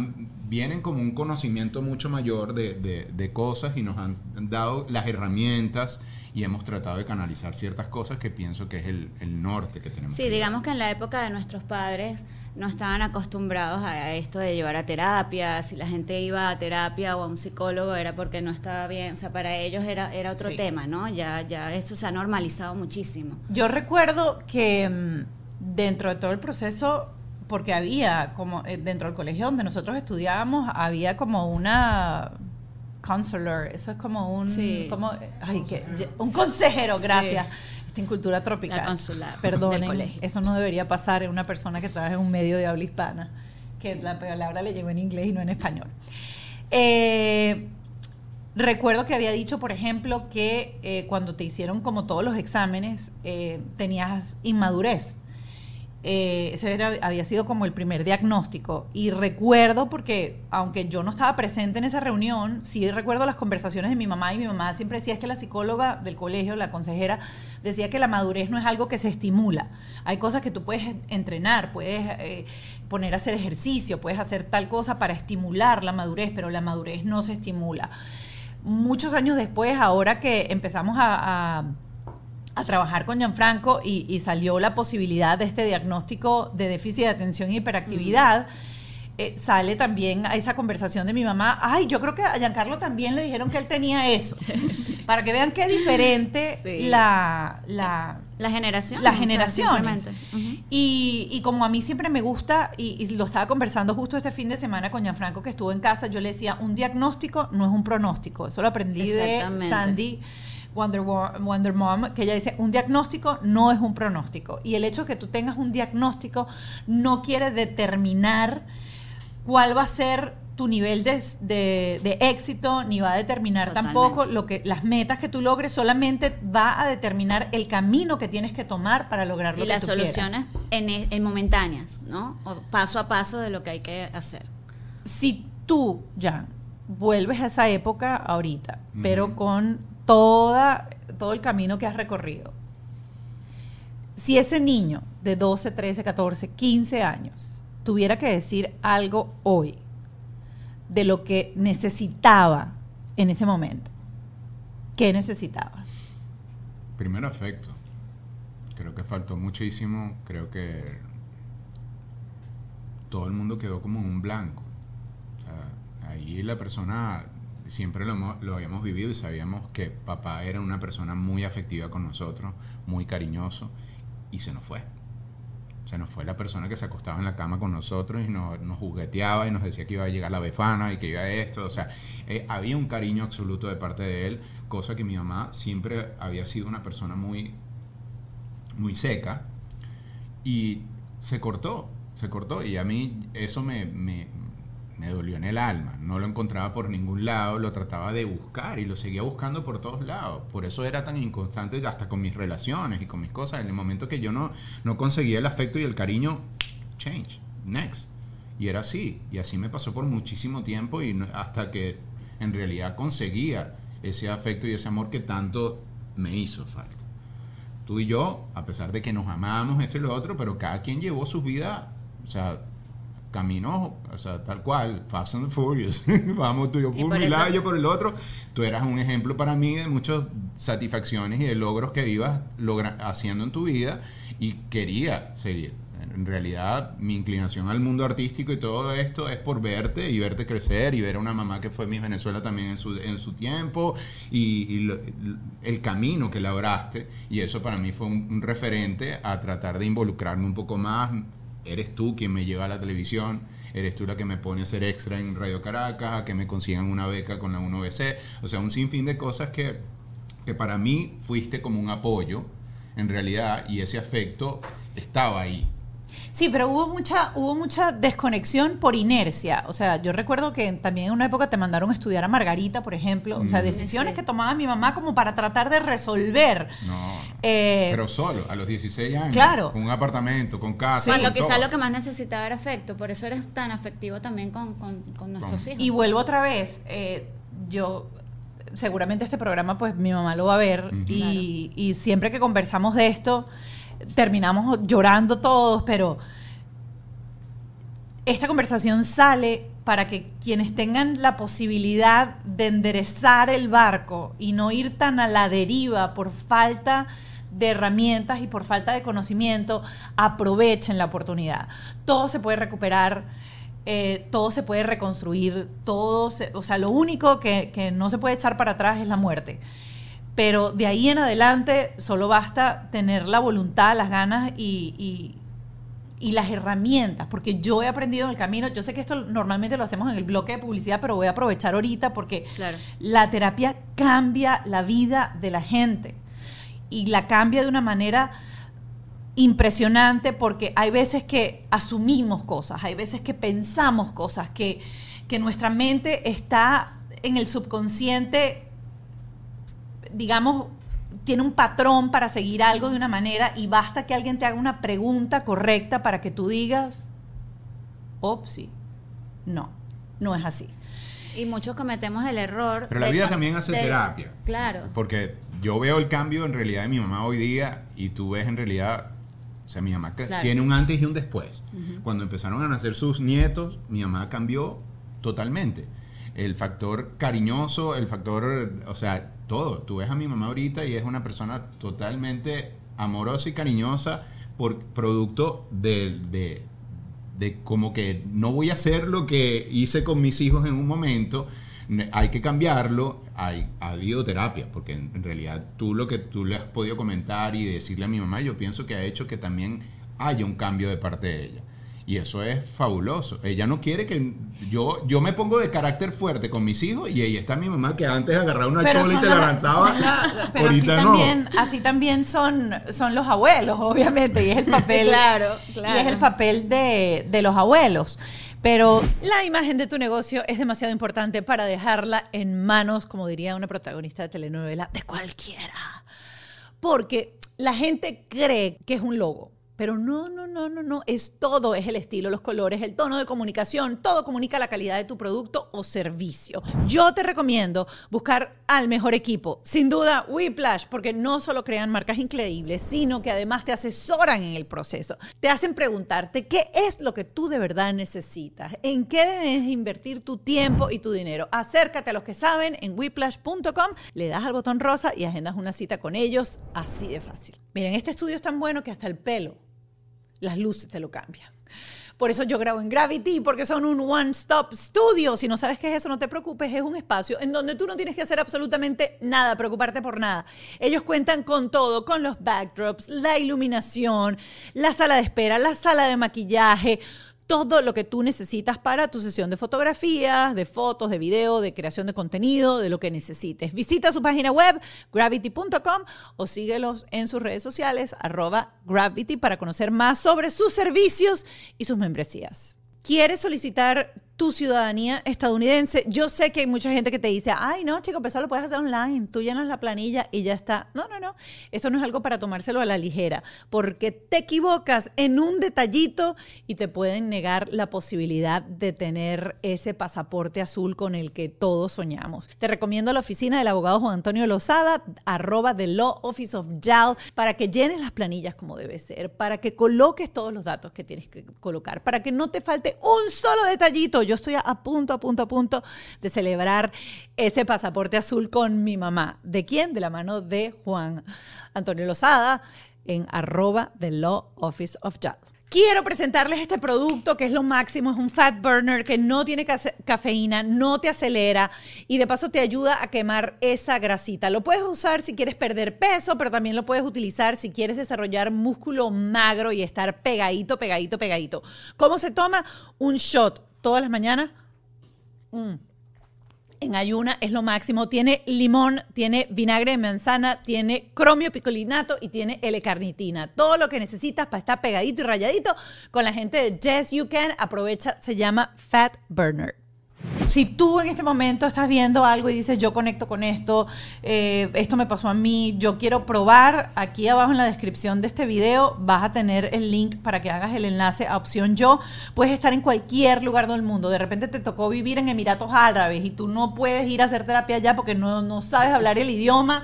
vienen como un conocimiento mucho mayor de, de- de cosas y nos han dado las herramientas y hemos tratado de canalizar ciertas cosas que pienso que es el, el norte que tenemos. Sí, que digamos que en la época de nuestros padres no estaban acostumbrados a esto de llevar a terapia. Si la gente iba a terapia o a un psicólogo era porque no estaba bien. O sea, para ellos era, era otro Sí. tema, ¿no? Ya, ya eso se ha normalizado muchísimo. Yo recuerdo que mm, dentro de todo el proceso, porque había como eh, dentro del colegio donde nosotros estudiábamos, había como una counselor, eso es como un Sí. como ay, que, un consejero, Sí. gracias. Está en cultura tropical. La consular Perdonen, eso no debería pasar en una persona que trabaja en un medio de habla hispana, que la palabra le llegó en inglés y no en español. Eh, Recuerdo que había dicho, por ejemplo, que eh, cuando te hicieron como todos los exámenes, eh, tenías inmadurez. Eh, ese era- había sido como el primer diagnóstico. Y recuerdo, porque aunque yo no estaba presente en esa reunión, sí recuerdo las conversaciones de mi mamá y mi mamá siempre decía es que la psicóloga del colegio, la consejera, decía que la madurez no es algo que se estimula. Hay cosas que tú puedes entrenar, puedes poner a hacer ejercicio, puedes hacer tal cosa para estimular la madurez, pero la madurez no se estimula muchos años después, ahora que empezamos a, a- trabajar con Gianfranco y, y salió la posibilidad de este diagnóstico de déficit de atención y hiperactividad, eh, sale también a esa conversación de mi mamá, ay, yo creo que a Giancarlo también le dijeron que él tenía eso, para que vean qué diferente Sí. la, la, La generación. las generaciones. Y, y como a mí siempre me gusta, y, y lo estaba conversando justo este fin de semana con Gianfranco que estuvo en casa, yo le decía, un diagnóstico no es un pronóstico. Eso lo aprendí de. Sandy Wonder, Wo- Wonder Mom, que ella dice, un diagnóstico no es un pronóstico. Y el hecho de que tú tengas un diagnóstico no quiere determinar cuál va a ser tu nivel de, de- de éxito, ni va a determinar Totalmente. tampoco lo que las metas que tú logres, solamente va a determinar el camino que tienes que tomar para lograr lo Y que las tú quieras. soluciones en, en momentáneas, ¿no? O paso a paso de lo que hay que hacer. si tú, Jan, vuelves a esa época ahorita, pero con toda, todo el camino que has recorrido, si ese niño de 12, 13, 14, 15 años tuviera que decir algo hoy de lo que necesitaba en ese momento, ¿qué necesitabas? Primero afecto. Creo que faltó muchísimo. Creo que todo el mundo quedó como un blanco. O sea, ahí la persona siempre lo, lo habíamos vivido y sabíamos que papá era una persona muy afectiva con nosotros, muy cariñoso, y se nos fue. Se nos fue la persona que se acostaba en la cama con nosotros y nos, jugueteaba y nos decía que iba a llegar la befana y que iba a esto. O sea, eh, había un cariño absoluto de parte de él, cosa que mi mamá siempre había sido una persona muy, muy seca y se cortó, se cortó y a mí eso me, me, me dolió en el alma. No lo encontraba por ningún lado, lo trataba de buscar y lo seguía buscando por todos lados. Por eso era tan inconstante hasta con mis relaciones y con mis cosas. En el momento que yo no, no conseguía el afecto y el cariño, change, next. Y era así, y así me pasó por muchísimo tiempo y hasta que en realidad conseguía ese afecto y ese amor que tanto me hizo falta tú y yo, a pesar de que nos amábamos esto y lo otro, pero cada quien llevó su vida, o sea, caminó, o sea, tal cual, Fast and the Furious. Vamos tú y yo por eso- lado, yo por el otro. Tú eras un ejemplo para mí de muchas satisfacciones y de logros que ibas logra- haciendo en tu vida y quería seguir. En realidad, mi inclinación al mundo artístico y todo esto es por verte y verte crecer y ver a una mamá que fue Miss Venezuela también en su, en su tiempo y, y lo- el camino que labraste. Y eso para mí fue un, un referente a tratar de involucrarme un poco más. Eres tú quien me lleva a la televisión, eres tú la que me pone a hacer extra en Radio Caracas, a que me consigan una beca con la 1BC. O sea, un sinfín de cosas que, que para mí fuiste como un apoyo, en realidad, y ese afecto estaba ahí. Sí, pero hubo mucha, hubo mucha desconexión por inercia. O sea, yo recuerdo que también en una época te mandaron a estudiar a Margarita, por ejemplo. O sea, Mm. decisiones Sí. que tomaba mi mamá como para tratar de resolver. No. Eh, pero solo, a los 16 años. claro. Con un apartamento, con casa. Cuando quizás lo que más necesitaba era afecto, por eso eres tan afectivo también con, con- con nuestros Con- hijos. Y vuelvo otra vez. eh, yo, seguramente este programa, pues mi mamá lo va a ver. Ujú. y, y siempre que conversamos de esto, terminamos llorando todos, pero esta conversación sale para que quienes tengan la posibilidad de enderezar el barco y no ir tan a la deriva por falta de herramientas y por falta de conocimiento, aprovechen la oportunidad. Todo se puede recuperar, eh, todo se puede reconstruir, todo o sea, lo único que, no se puede echar para atrás es la muerte. Pero de ahí en adelante solo basta tener la voluntad, las ganas y y las herramientas, porque yo he aprendido en el camino, yo sé que esto normalmente lo hacemos en el bloque de publicidad, pero voy a aprovechar ahorita porque la terapia cambia la vida de la gente y la cambia de una manera impresionante porque hay veces que asumimos cosas, hay veces que pensamos cosas, que, que nuestra mente está en el subconsciente, digamos, tiene un patrón para seguir algo de una manera y basta que alguien te haga una pregunta correcta para que tú digas, sí no, no es así. Y muchos cometemos el error. Pero la vida también hace terapia. Claro. Porque yo veo el cambio en realidad de mi mamá hoy día y tú ves en realidad, o sea, mi mamá tiene un antes y un después. Cuando empezaron a nacer sus nietos, mi mamá cambió totalmente. El factor cariñoso, el factor, o sea, todo. Tú ves a mi mamá ahorita y es una persona totalmente amorosa y cariñosa por producto de, de, como que no voy a hacer lo que hice con mis hijos en un momento. Hay que cambiarlo, hay, ha habido terapia, porque en, en realidad tú lo que tú le has podido comentar y decirle a mi mamá, yo pienso que ha hecho que también haya un cambio de parte de ella. Y eso es fabuloso. Ella no quiere que yo yo me pongo de carácter fuerte con mis hijos y ella está mi mamá que antes agarraba una chola y te la, lanzaba. pero así también, así también son, son los abuelos, obviamente, y es el papel. claro, claro. Y es el papel de, de los abuelos. Pero la imagen de tu negocio es demasiado importante para dejarla en manos, como diría una protagonista de telenovela, de cualquiera. Porque la gente cree que es un logo pero no, no, no, no, no, es todo, es el estilo, los colores, el tono de comunicación, todo comunica la calidad de tu producto o servicio. Yo te recomiendo buscar al mejor equipo, sin duda Whiplash, porque no solo crean marcas increíbles, sino que además te asesoran en el proceso. Te hacen preguntarte qué es lo que tú de verdad necesitas, en qué debes invertir tu tiempo y tu dinero. Acércate a los que saben en whiplash.com, le das al botón rosa y agendas una cita con ellos, así de fácil. Miren, este estudio es tan bueno que hasta el pelo las luces te lo cambian. Por eso yo grabo en Gravity, porque son un one-stop studio. Si no sabes qué es eso, no te preocupes, es un espacio en donde tú no tienes que hacer absolutamente nada, preocuparte por nada. Ellos cuentan con todo, con los backdrops, la iluminación, la sala de espera, la sala de maquillaje, todo lo que tú necesitas para tu sesión de fotografías, de fotos, de video, de creación de contenido, de lo que necesites. Visita su página web, gravity.com, o síguelos en sus redes sociales, arroba gravity, para conocer más sobre sus servicios y sus membresías. ¿Quieres solicitar tu ciudadanía estadounidense. Yo sé que hay mucha gente que te dice, ay, no, chico, pues eso lo puedes hacer online, tú llenas la planilla y ya está. No, no, no, esto no es algo para tomárselo a la ligera, porque te equivocas en un detallito y te pueden negar la posibilidad de tener ese pasaporte azul con el que todos soñamos. Te recomiendo la oficina del abogado Juan Antonio Lozada, arroba the Law Office of JAL, para que llenes las planillas como debe ser, para que coloques todos los datos que tienes que colocar, para que no te falte un solo detallito yo estoy a punto, a punto, a punto de celebrar ese pasaporte azul con mi mamá. ¿De quién? De la mano de Juan Antonio Lozada en arroba the Law Office of Jazz. Quiero presentarles este producto que es lo máximo, es un fat burner que no tiene cafeína, no te acelera y de paso te ayuda a quemar esa grasita. Lo puedes usar si quieres perder peso, pero también lo puedes utilizar si quieres desarrollar músculo magro y estar pegadito, pegadito, pegadito. ¿Cómo se toma? Un shot todas las mañanas. Mm. En ayuna es lo máximo. Tiene limón, tiene vinagre de manzana, tiene cromio picolinato y tiene L-carnitina. Todo lo que necesitas para estar pegadito y rayadito con la gente de Yes You Can. Aprovecha, se llama Fat Burner. Si tú en este momento estás viendo algo y dices, yo conecto con esto, eh, esto me pasó a mí, yo quiero probar, aquí abajo en la descripción de este video vas a tener el link para que hagas el enlace a opción yo. Puedes estar en cualquier lugar del mundo. De repente te tocó vivir en Emiratos Árabes y tú no puedes ir a hacer terapia allá porque no, no sabes hablar el idioma.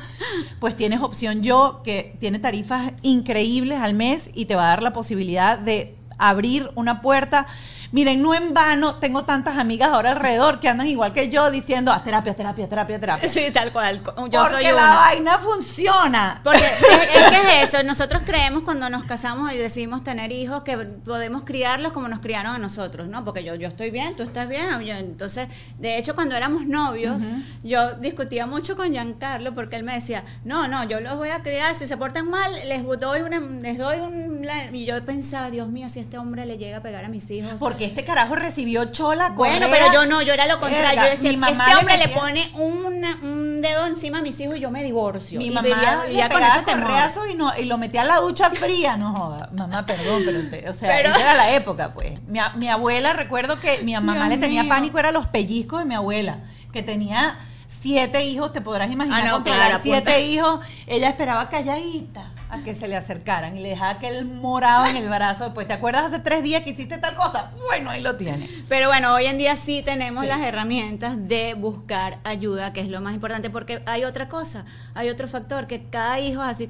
Pues tienes opción yo que tiene tarifas increíbles al mes y te va a dar la posibilidad de abrir una puerta. Miren, no en vano tengo tantas amigas ahora alrededor que andan igual que yo diciendo, haz terapia, terapia, terapia, terapia. Sí, tal cual. Yo Porque soy la una. vaina funciona. Porque es, es que es eso, nosotros creemos cuando nos casamos y decidimos tener hijos que podemos criarlos como nos criaron a nosotros, ¿no? Porque yo, yo estoy bien, tú estás bien. yo- entonces, de hecho, cuando éramos novios, yo discutía mucho con Giancarlo porque él me decía, no, no, yo los voy a criar, si se portan mal, les doy una, les doy un... la-". Y yo pensaba, Dios mío, si este hombre le llega a pegar a mis hijos. Porque este carajo recibió chola. Bueno, correa. pero yo no, yo era lo contrario. Verga, yo decía, este hombre le, metía- pone una- un dedo encima a mis hijos y yo me divorcio. Mi y mamá vivía, le vivía con pegaba ese correazo y, no, y lo metía a la ducha fría. No joda, mamá, perdón, pero te- o sea, Pero- era la época, pues. Mi, mi abuela, recuerdo que mi mamá Dios le tenía mío. pánico, eran los pellizcos de mi abuela, que tenía siete hijos, te podrás imaginar, Ah, no, controlar claro, siete hijos. Ella esperaba calladita a que se le acercaran y le dejaba aquel morado en el brazo. Después, ¿te acuerdas hace tres días que hiciste tal cosa? Bueno, ahí lo tiene. Pero bueno, hoy en día sí tenemos Sí. las herramientas de buscar ayuda, que es lo más importante, porque hay otra cosa, hay otro factor, que cada hijo así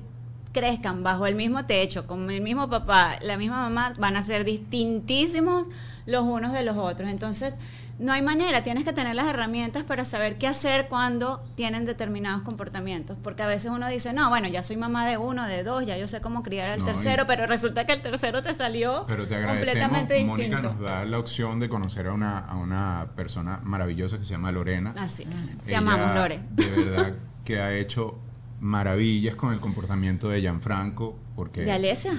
crezcan bajo el mismo techo, con el mismo papá, la misma mamá, van a ser distintísimos los unos de los otros. Entonces, no hay manera, tienes que tener las herramientas para saber qué hacer cuando tienen determinados comportamientos, porque a veces uno dice, no, bueno, ya soy mamá de uno, de dos, ya yo sé cómo criar al No, tercero, pero resulta que el tercero te salió Pero te completamente distinto. Mónica nos da la opción de conocer a una, a una persona maravillosa que se llama Lorena. Así es. Te amamos, Lore. De verdad que ha hecho maravillas con el comportamiento de Gianfranco. Porque, ¿De Alesia?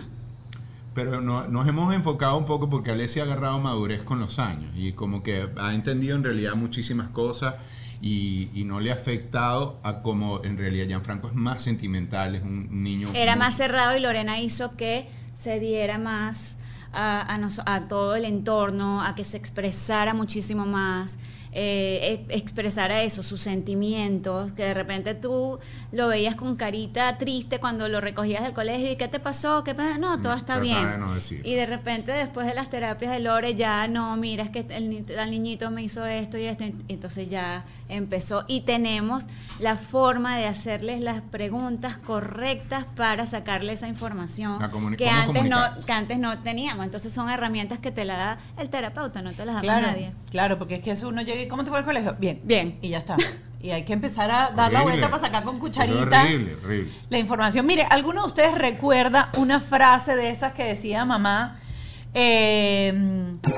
Pero no- nos hemos enfocado un poco porque Alessia ha agarrado madurez con los años y como que ha entendido en realidad muchísimas cosas y, y no le ha afectado a como en realidad Gianfranco es más sentimental, es un niño... Era muy- más cerrado y Lorena hizo que se diera más a, a nos- a todo el entorno, a que se expresara muchísimo más, eh, e- expresara eso, sus sentimientos, que de repente tú lo veías con carita triste cuando lo recogías del colegio y ¿qué te pasó? ¿Qué pasa? No, todo Mm, está trataba bien. de no decir. Y de repente después de las terapias de Lore ya no, mira, es que el, el niñito me hizo esto y esto, y entonces ya empezó y tenemos la forma de hacerles las preguntas correctas para sacarle esa información que antes no que antes no teníamos. Entonces son herramientas que te la da el terapeuta, no te las da Claro, nadie. claro, porque es que eso uno llega ¿cómo te fue al colegio? Bien. Bien. Y ya está. Y hay que empezar a dar la vuelta para sacar con cucharita Horrible, horrible. la información. Mire, ¿alguno de ustedes recuerda una frase de esas que decía mamá? eh,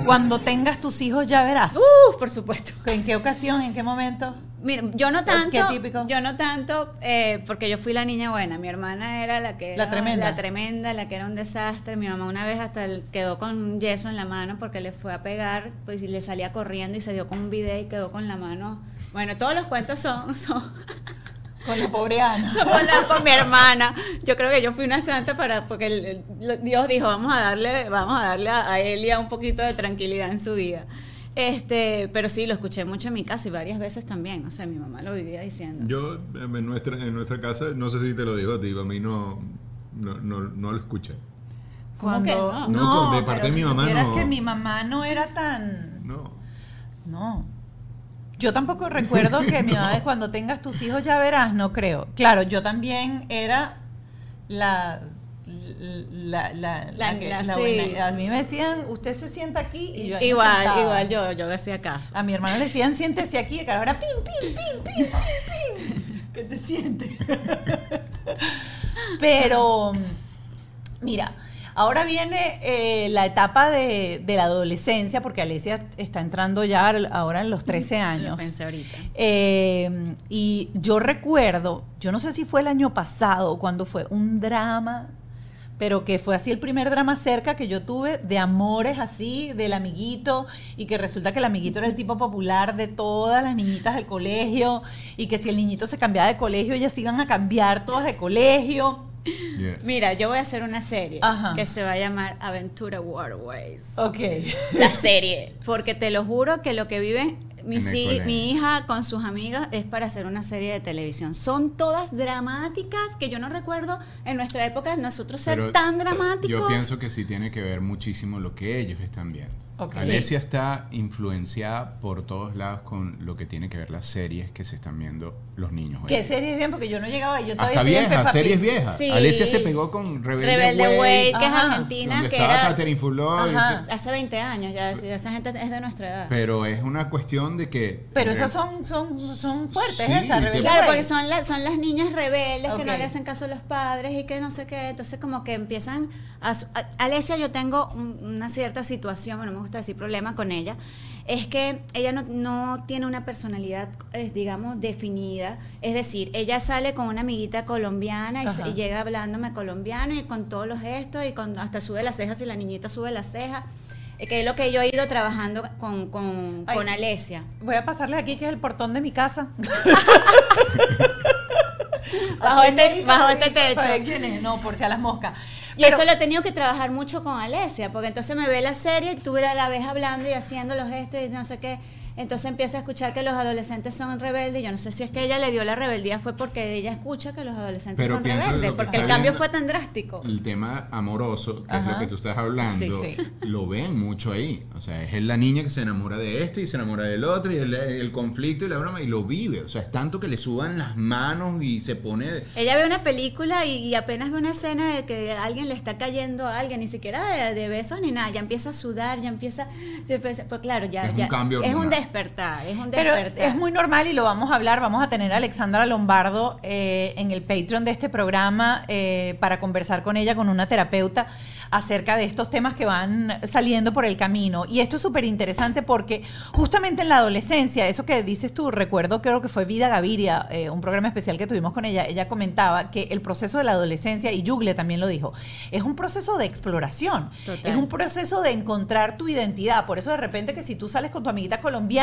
cuando tengas tus hijos ya verás. Uh, por supuesto. ¿En qué ocasión? ¿En qué momento? Mira, yo no tanto, ¿Qué típico? yo no tanto, eh, porque yo fui la niña buena. Mi hermana era la que La tremenda. la tremenda, la que era un desastre. Mi mamá una vez hasta quedó con un yeso en la mano porque le fue a pegar, pues y le salía corriendo y se dio con un video y quedó con la mano. Bueno, todos los cuentos son, son, Con la pobre Ana. son con, con mi hermana. Yo creo que yo fui una santa para, porque el- el- Dios dijo, vamos a darle, vamos a darle a, a Elia un poquito de tranquilidad en su vida. Este, pero sí, lo escuché mucho en mi casa y varias veces también. O sea, mi mamá lo vivía diciendo. Yo, en nuestra, en nuestra casa, no sé si te lo digo a ti, a mí no, no, no, no lo escuché. ¿Cómo que no? No, de parte pero de mi si mamá no. que mi mamá no era tan... No. No. Yo tampoco recuerdo que mi mamá, cuando tengas tus hijos ya verás, no creo. Claro, yo también era la... La, la, la La- que- la- sí. buena. A mí me decían, usted se sienta aquí y yo Igual, igual yo, yo le hacía caso. A mi hermano le decían, siéntese aquí, y ahora pim, pim, pim, pim, pim, pim. ¿Qué te sientes? Pero, mira, ahora viene eh, la etapa de, de la adolescencia, porque Alesia está entrando ya ahora en los 13 Lo años. pensé ahorita. Eh, y yo recuerdo, yo no sé si fue el año pasado, cuando fue un drama, pero que fue así el primer drama cerca que yo tuve de amores así, del amiguito, y que resulta que el amiguito era el tipo popular de todas las niñitas del colegio, y que si el niñito se cambiaba de colegio, ellas iban a cambiar todas de colegio. Yeah. Mira, yo voy a hacer una serie Ajá. que se va a llamar Aventura Waterways. Ok. La serie. Porque te lo juro que lo que viven, mi, sí- mi hija con sus amigas es para hacer una serie de televisión. Son todas dramáticas que yo no recuerdo en nuestra época nosotros ser Pero tan dramáticos. Yo pienso que sí tiene que ver muchísimo lo que ellos están viendo. Ok. Alesia está influenciada por todos lados con lo que tiene que ver las series que se están viendo los niños. hoy. ¿Qué series bien? Porque yo no llegaba yo todavía Hasta Peppa series viejas. Sí. Alesia se pegó con Rebelde, Rebelde Way, que es Ajá. argentina, donde que estaba era Catherine te- hace 20 años, ya esa gente es de nuestra edad. Pero es una cuestión de que... Pero esas son, son, son fuertes, Sí, esas. Rebelde Claro, porque son, las son las niñas rebeldes que no le hacen caso a los padres y que no sé qué. Entonces, como que empiezan a. a- Alesia, yo tengo un- una cierta situación, bueno, no me gusta decir problema con ella. Es que ella no, no tiene una personalidad, eh, digamos, definida. Es decir, ella sale con una amiguita colombiana y, se- y llega hablándome colombiano y con todos los gestos y con, hasta sube las cejas y la niñita sube las cejas. Eh, Que es lo que yo he ido trabajando con, con, Ay. con Alesia. Voy a pasarles aquí, que es el portón de mi casa. Bajo este- bajo este techo. ¿Para quién es? No, por si a las moscas. Y Pero- eso lo he tenido que trabajar mucho con Alesia, porque entonces me ve la serie y tú a la vez hablando y haciendo los gestos y no sé qué. Entonces empieza a escuchar que los adolescentes son rebeldes. Yo no sé si es que ella le dio la rebeldía, fue porque ella escucha que los adolescentes Pero son rebeldes, porque el cambio fue tan drástico. El tema amoroso, que es lo que tú estás hablando, Sí, sí. lo ven mucho ahí. O sea, es la niña que se enamora de este y se enamora del otro y el, el conflicto y la broma y lo vive. O sea, es tanto que le suban las manos y se pone... Ella ve una película y, y apenas ve una escena de que alguien le está cayendo a alguien, ni siquiera de, de besos ni nada, ya empieza a sudar, ya empieza, pues claro, ya, Es un cambio es un. Despertar, es un Pero despertar. es muy normal y lo vamos a hablar. Vamos a tener a Alexandra Lombardo eh, en el Patreon de este programa eh, para conversar con ella, con una terapeuta, acerca de estos temas que van saliendo por el camino. Y esto es súper interesante porque justamente en la adolescencia, eso que dices tú, recuerdo creo que fue Vida Gaviria, eh, un programa especial que tuvimos con ella, ella comentaba que el proceso de la adolescencia, y Yugle también lo dijo, es un proceso de exploración, Total. es un proceso de encontrar tu identidad. Por eso de repente que si tú sales con tu amiguita colombiana,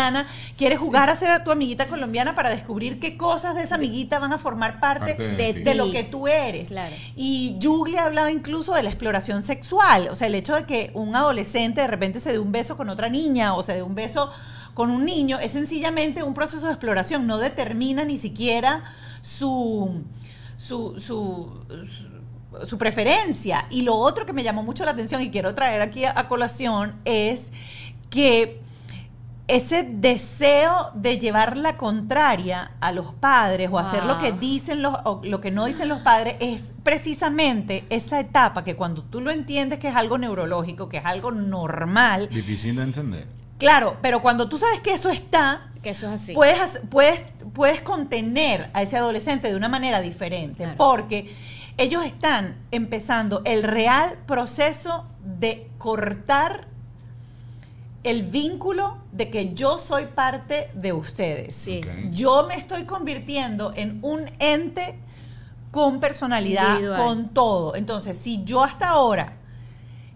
quieres jugar a ser a tu amiguita colombiana para descubrir qué cosas de esa amiguita van a formar parte, Parte de de, ti. de lo que tú eres. Claro. Y Julie hablaba incluso de la exploración sexual, o sea, el hecho de que un adolescente de repente se dé un beso con otra niña o se dé un beso con un niño, es sencillamente un proceso de exploración, no determina ni siquiera su, su, su, su- su preferencia. Y lo otro que me llamó mucho la atención y quiero traer aquí a, a colación es que ese deseo de llevar la contraria a los padres o hacer lo que Wow. dicen los o lo que no dicen los padres es precisamente esa etapa que cuando tú lo entiendes que es algo neurológico, que es algo normal, Difícil de entender. claro, pero cuando tú sabes que eso está, que eso es así. puedes, puedes, puedes contener a ese adolescente de una manera diferente, Claro. porque ellos están empezando el real proceso de cortar el vínculo de que yo soy parte de ustedes. Sí. Yo me estoy convirtiendo en un ente con personalidad, Individual. con todo. Entonces, si yo hasta ahora,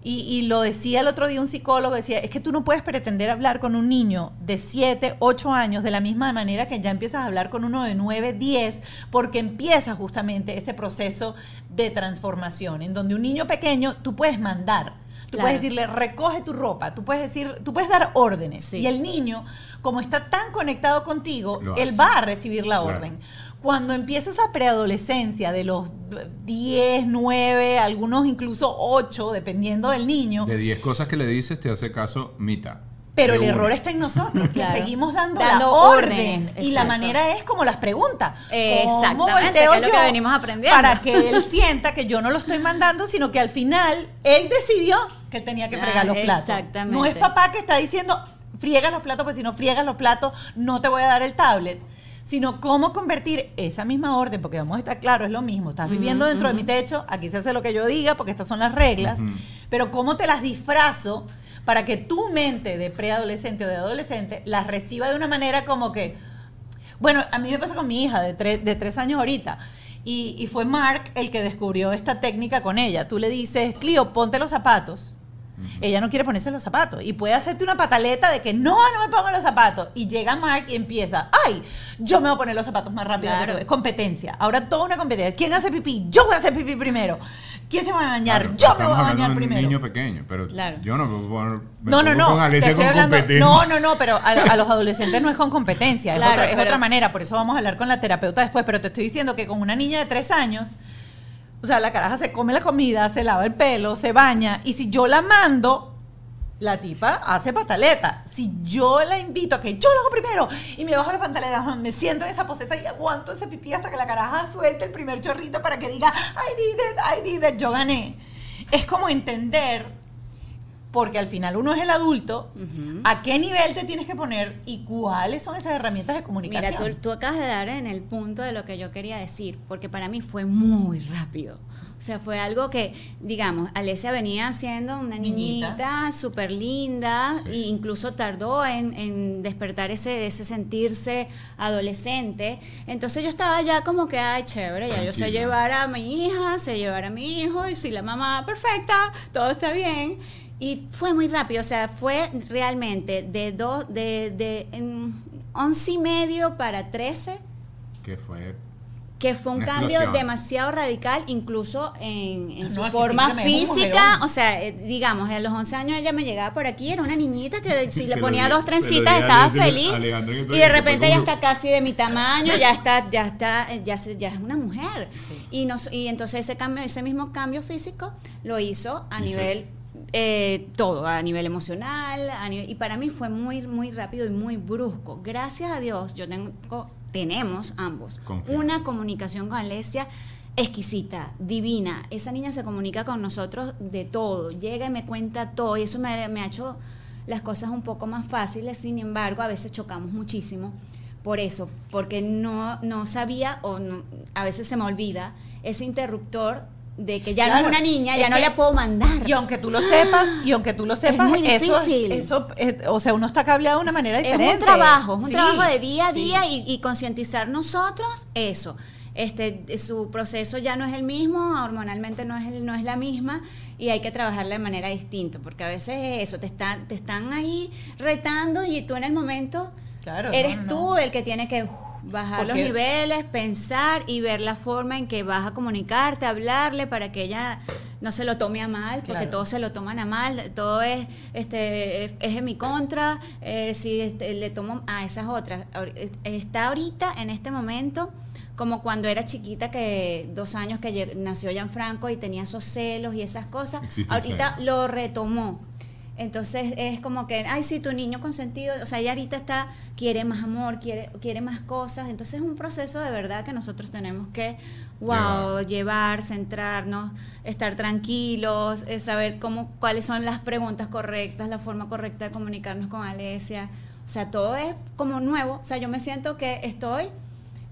y, y lo decía el otro día un psicólogo, decía, es que tú no puedes pretender hablar con un niño de 7, 8 años de la misma manera que ya empiezas a hablar con uno de 9, 10, porque empieza justamente ese proceso de transformación, en donde un niño pequeño tú puedes mandar. Tú Claro. puedes decirle, recoge tu ropa, tú puedes decir, tú puedes dar órdenes. Sí. Y el niño, como está tan conectado contigo, Lo él hace. va a recibir la Claro. orden. Cuando empiezas a preadolescencia de los 10, 9, algunos incluso 8, dependiendo del niño, De 10 cosas que le dices, te hace caso mitad. Pero De el una. error está en nosotros, que Claro. seguimos dando, Dando la orden. órdenes, Y la manera es como las preguntas. Exactamente, ¿Cómo que es lo que venimos aprendiendo? Para que él sienta que yo no lo estoy mandando, sino que al final él decidió que él tenía que fregar Ah, los platos. exactamente. No es papá que está diciendo, friega los platos, pues si no friegas los platos, no te voy a dar el tablet. Sino cómo convertir esa misma orden, porque vamos a estar claros, es lo mismo. Estás viviendo dentro de mi techo, aquí se hace lo que yo diga, porque estas son las reglas. Pero cómo te las disfrazo para que tu mente de preadolescente o de adolescente las reciba de una manera como que, bueno, a mí me pasa con mi hija de, de tres años ahorita. Y, y fue Mark el que descubrió esta técnica con ella. Tú le dices, Clio, ponte los zapatos. Ella no quiere ponerse los zapatos y puede hacerte una pataleta de que no, no me pongo los zapatos. Y llega Mark y empieza, ay, yo me voy a poner los zapatos más rápido Claro. que. Es competencia. Ahora toda una competencia. ¿Quién hace pipí? Yo voy a hacer pipí primero. ¿Quién se va a bañar? Claro, yo me voy a bañar de un primero. niño pequeño, pero Claro. yo no me puedo poner- me No, no, no. con te Alicia estoy con hablando- competencia. no, no, no, pero a, a los adolescentes no es con competencia, es, otra, es otra manera. Por eso vamos a hablar con la terapeuta después. Pero te estoy diciendo que con una niña de tres años, o sea, la caraja se come la comida, se lava el pelo, se baña. Y si yo la mando, la tipa hace pataleta. Si yo la invito a que yo lo hago primero y me bajo la pantaleta, me siento en esa poseta y aguanto ese pipí hasta que la caraja suelte el primer chorrito para que diga, I did it, I did it, yo gané. Es como entender, porque al final uno es el adulto, a qué nivel te tienes que poner y cuáles son esas herramientas de comunicación. Mira, tú, tú acabas de dar en el punto de lo que yo quería decir, porque para mí fue muy rápido. O sea, fue algo que, digamos, Alesia venía siendo una Niñita. súper linda Sí. e incluso tardó en, en despertar ese, ese sentirse adolescente. Entonces yo estaba ya como que, ay, chévere, ya yo sé llevar a mi hija, sé llevar a mi hijo y soy la mamá perfecta, todo está bien. Y fue muy rápido, o sea, fue realmente de dos, de, de en 11 y medio para 13, Que fue que fue un cambio explosión. demasiado radical, incluso en, en No, su forma física. O sea, eh, digamos, a los 11 años ella me llegaba por aquí, era una niñita que si le ponía dos trencitas estaba feliz. Y de repente ya está casi de mi tamaño, ya está, ya está, eh, ya, se- ya es una mujer. Y, nos, y entonces ese cambio, ese mismo cambio físico lo hizo a Y nivel eh, todo, a nivel emocional, a nivel- y para mí fue muy, muy rápido y muy brusco. Gracias a Dios, yo tengo, tenemos ambos una comunicación con Alesia exquisita, divina. Esa niña se comunica con nosotros de todo, llega y me cuenta todo, y eso me, me ha hecho las cosas un poco más fáciles, sin embargo, a veces chocamos muchísimo. Por eso, porque no, no sabía o no- a veces se me olvida ese interruptor de que ya no es una niña, ya no le puedo mandar. Y aunque tú lo sepas, y aunque tú lo sepas, muy eso, es- difícil. eso, es- o sea, uno está cableado de una manera diferente. Es un trabajo, es un Sí, trabajo de día a sí. día y, y concientizar nosotros eso. Este, su proceso ya no es el mismo, hormonalmente no es, el- no es la misma y hay que trabajarla de manera distinta, porque a veces es eso, te están, te están ahí retando y tú en el momento Claro, eres no, no. tú el que tiene que bajar los niveles, pensar y ver la forma en que vas a comunicarte, hablarle para que ella no se lo tome a mal, porque Claro. todos se lo toman a mal, todo es este es, es en mi contra, eh, si este, le tomo a esas otras. Está ahorita en este momento como cuando era chiquita que dos años que nació Gianfranco y tenía esos celos y esas cosas, Existe ahorita lo retomó. Entonces es como que, ay, sí, tu niño consentido, o sea, ella ahorita está, quiere más amor, quiere, quiere más cosas. Entonces es un proceso de verdad que nosotros tenemos que, wow, llevar, centrarnos, estar tranquilos, eh, saber cómo, cuáles son las preguntas correctas, la forma correcta de comunicarnos con Alesia. O sea, todo es como nuevo. O sea, yo me siento que estoy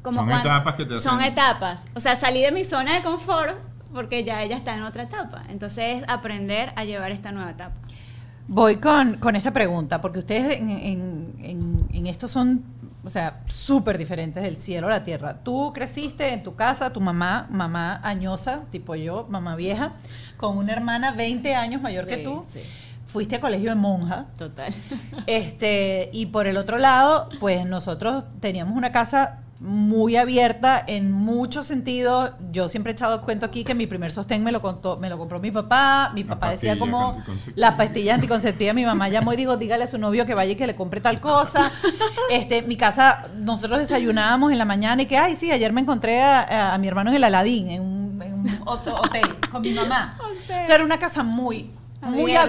como Son etapas que te Son hacen- etapas. O sea, salí de mi zona de confort porque ya ella está en otra etapa. Entonces es aprender a llevar esta nueva etapa. Voy con, con esta pregunta, porque ustedes en, en, en- en esto son, o sea, súper diferentes del cielo a la tierra. Tú creciste en tu casa, tu mamá, mamá añosa, tipo yo, mamá vieja, con una hermana 20 años mayor que tú. sí. Fuiste a colegio de monja. Total. Este, y por el otro lado, pues nosotros teníamos una casa muy abierta en muchos sentidos. Yo siempre he echado el cuento aquí que mi primer sostén me lo contó, me lo compró mi papá. Mi La papá decía como la pastilla anticonceptiva. Mi mamá llamó y dijo, dígale a su novio que vaya y que le compre tal cosa. Este, mi casa, nosotros desayunábamos en la mañana y que, ay, sí, ayer me encontré a, a mi hermano en el Aladín, en un, en un hot- hotel, con mi mamá. O sea, era una casa muy muy Abierta.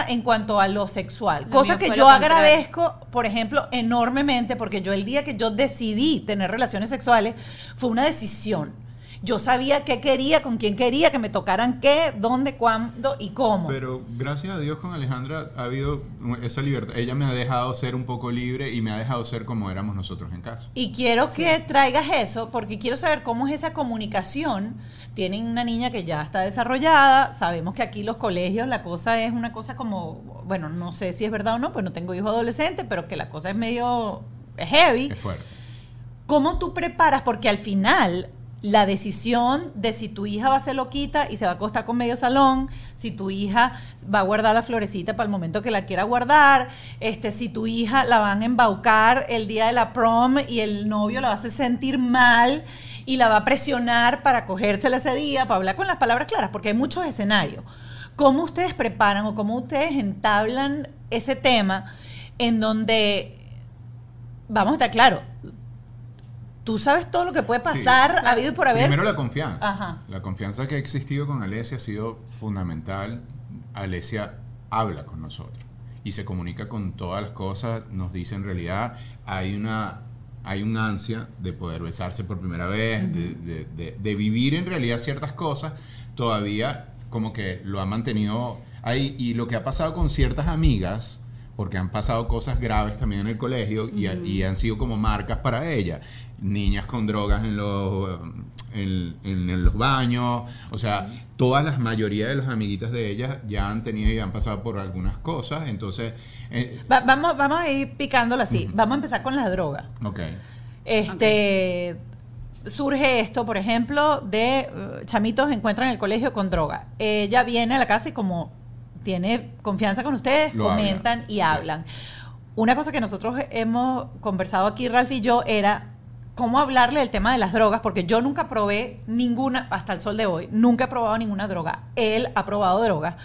abierta en cuanto a lo sexual. Lo cosa que yo contrario. agradezco, por ejemplo, enormemente, porque yo el día que yo decidí tener relaciones sexuales fue una decisión. Yo sabía qué quería, con quién quería, que me tocaran qué, dónde, cuándo y cómo. Pero gracias a Dios con Alejandra ha habido esa libertad. Ella me ha dejado ser un poco libre y me ha dejado ser como éramos nosotros en casa. Y quiero que traigas eso porque quiero saber cómo es esa comunicación. Tienen una niña que ya está desarrollada, sabemos que aquí los colegios la cosa es una cosa como, bueno, no sé si es verdad o no, pues no tengo hijo adolescente, pero que la cosa es medio heavy. Es fuerte. ¿Cómo tú preparas? Porque al final la decisión de si tu hija va a ser loquita y se va a acostar con medio salón, si tu hija va a guardar la florecita para el momento que la quiera guardar, este, si tu hija la van a embaucar el día de la prom y el novio la va a hacer sentir mal y la va a presionar para cogérsela ese día, para hablar con las palabras claras, porque hay muchos escenarios. ¿Cómo ustedes preparan o cómo ustedes entablan ese tema en donde, vamos a estar claro, tú sabes todo lo que puede pasar, ha habido y por haber. Primero la confianza. Ajá. La confianza que ha existido con Alesia ha sido fundamental. Alesia habla con nosotros y se comunica con todas las cosas, nos dice en realidad hay una hay un ansia de poder besarse por primera vez, de, de- de- de vivir en realidad ciertas cosas, todavía como que lo ha mantenido ahí. Y lo que ha pasado con ciertas amigas, porque han pasado cosas graves también en el colegio y, y han sido como marcas para ella. Niñas con drogas en los, en, en los baños, o sea, todas las mayoría de las amiguitas de ellas ya han tenido y han pasado por algunas cosas, entonces, eh, Va- vamos, vamos a ir picándolo así. Vamos a empezar con las drogas. ok. Este surge esto, por ejemplo, de eh, chamitos encuentran en el colegio con droga. Ella viene a la casa y como tiene confianza con ustedes, Lo comentan habla. y Sí. hablan. Una cosa que nosotros hemos conversado aquí, Ralph y yo, era cómo hablarle del tema de las drogas, porque yo nunca probé ninguna, hasta el sol de hoy, nunca he probado ninguna droga. Él ha probado drogas.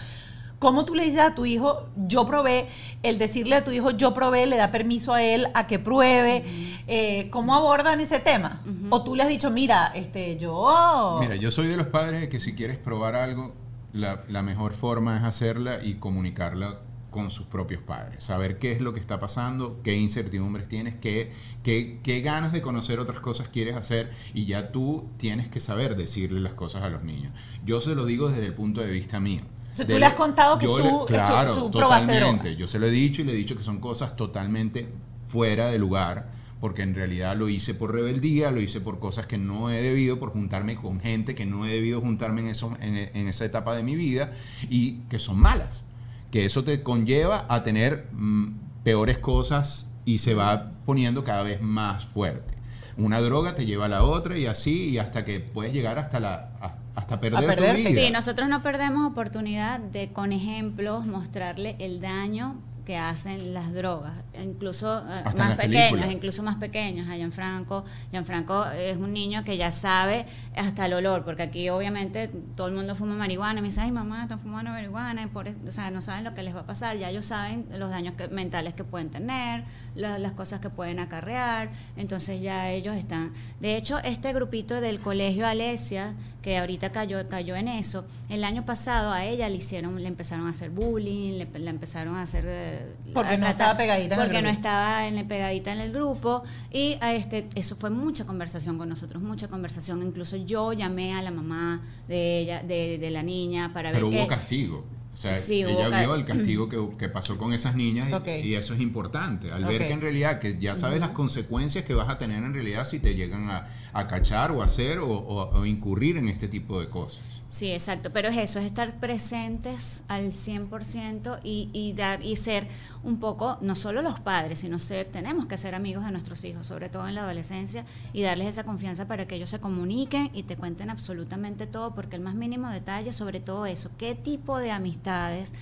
¿Cómo tú le dices a tu hijo, yo probé? El decirle a tu hijo, yo probé, le da permiso a él a que pruebe. Eh, ¿Cómo abordan ese tema? O tú le has dicho, mira, este, yo... Mira, yo soy de los padres de que si quieres probar algo, la, la mejor forma es hacerla y comunicarla con sus propios padres. Saber qué es lo que está pasando, qué incertidumbres tienes, qué, qué, qué ganas de conocer otras cosas quieres hacer y ya tú tienes que saber decirle las cosas a los niños. Yo se lo digo desde el punto de vista mío. O sea, tú le has contado que yo tú- le- claro, tú totalmente. Yo se lo he dicho y le he dicho que son cosas totalmente fuera de lugar, porque en realidad lo hice por rebeldía, lo hice por cosas que no he debido, por juntarme con gente que no he debido juntarme en, eso, en, en esa etapa de mi vida y que son malas. Que eso te conlleva a tener mm, peores cosas y se va poniendo cada vez más fuerte. Una droga te lleva a la otra y así, y hasta que puedes llegar hasta la a- hasta perder perderte. tu vida. Sí, nosotros no perdemos oportunidad de con ejemplos mostrarle el daño que hacen las drogas, incluso eh, Hasta más pequeños, incluso más pequeños. A Gianfranco, Gianfranco es un niño que ya sabe hasta el olor, porque aquí obviamente todo el mundo fuma marihuana, y me dice, ay mamá, están fumando marihuana, y por eso- o sea, no saben lo que les va a pasar, ya ellos saben los daños que- mentales que pueden tener, la- las cosas que pueden acarrear, entonces ya ellos están. De hecho, este grupito del colegio Alesia, que ahorita cayó, cayó en eso, el año pasado a ella le hicieron, le empezaron a hacer bullying, le, le empezaron a hacer... eh, Porque a no estaba pegadita en el Porque no grupo. estaba en, pegadita en el grupo y a este, eso fue mucha conversación con nosotros, mucha conversación. Incluso yo llamé a la mamá de ella, de, de la niña, para Pero ver hubo qué- castigo. O sea, Sí, ella vio el castigo que, que pasó con esas niñas y, eso es importante. Al ver que en realidad, que ya sabes las consecuencias que vas a tener en realidad si te llegan a, a cachar o hacer o, o- o incurrir en este tipo de cosas. Sí, exacto, pero es eso, es estar presentes al 100% y, y dar y ser un poco, no solo los padres, sino ser, tenemos que ser amigos de nuestros hijos, sobre todo en la adolescencia, y darles esa confianza para que ellos se comuniquen y te cuenten absolutamente todo, porque el más mínimo detalle, sobre todo eso, qué tipo de amistades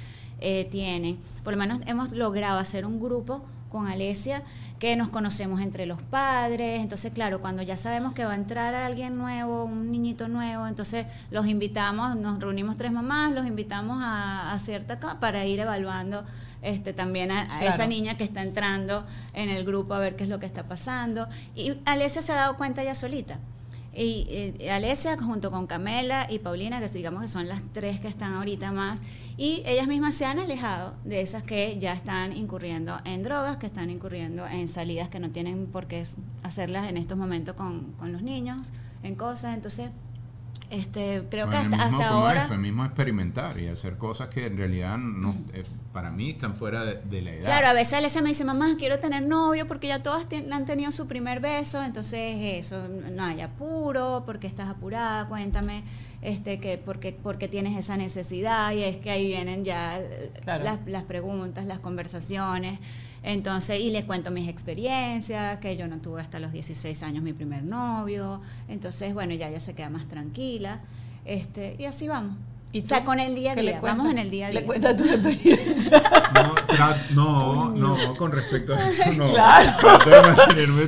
eh, tienen. Por lo menos hemos logrado hacer un grupo con Alesia que nos conocemos entre los padres, entonces claro, cuando ya sabemos que va a entrar alguien nuevo, un niñito nuevo, entonces los invitamos, nos reunimos tres mamás, los invitamos a, a cierta para ir evaluando este también a, a Claro. esa niña que está entrando en el grupo a ver qué es lo que está pasando y Alesia se ha dado cuenta ya solita. Y eh, Alesia junto con Camela y Paulina, que digamos que son las tres que están ahorita más, y ellas mismas se han alejado de esas que ya están incurriendo en drogas, que están incurriendo en salidas que no tienen por qué hacerlas en estos momentos con los niños, en cosas. Entonces, este, creo que hasta, mismo hasta como ahora... es, el mismo experimentar y hacer cosas que en realidad no, eh, para mí están fuera de, de la edad. Claro, a veces Alesia me dice, mamá, quiero tener novio porque ya todas tien- han tenido su primer beso, entonces eso, no hay apuro, porque estás apurada, cuéntame, este, que porque, porque tienes esa necesidad y es que ahí vienen ya eh, Claro. las, las preguntas, las conversaciones. Entonces, y le cuento mis experiencias, que yo no tuve hasta los 16 años mi primer novio. Entonces, bueno, ya ella se queda más tranquila. Este, y así vamos. ¿Y o sea, con el día a ¿Qué le día. Vamos en el día a día. Le cuentas tu experiencia. No, no, no, con respecto a eso no. Claro. Trato de mantenerme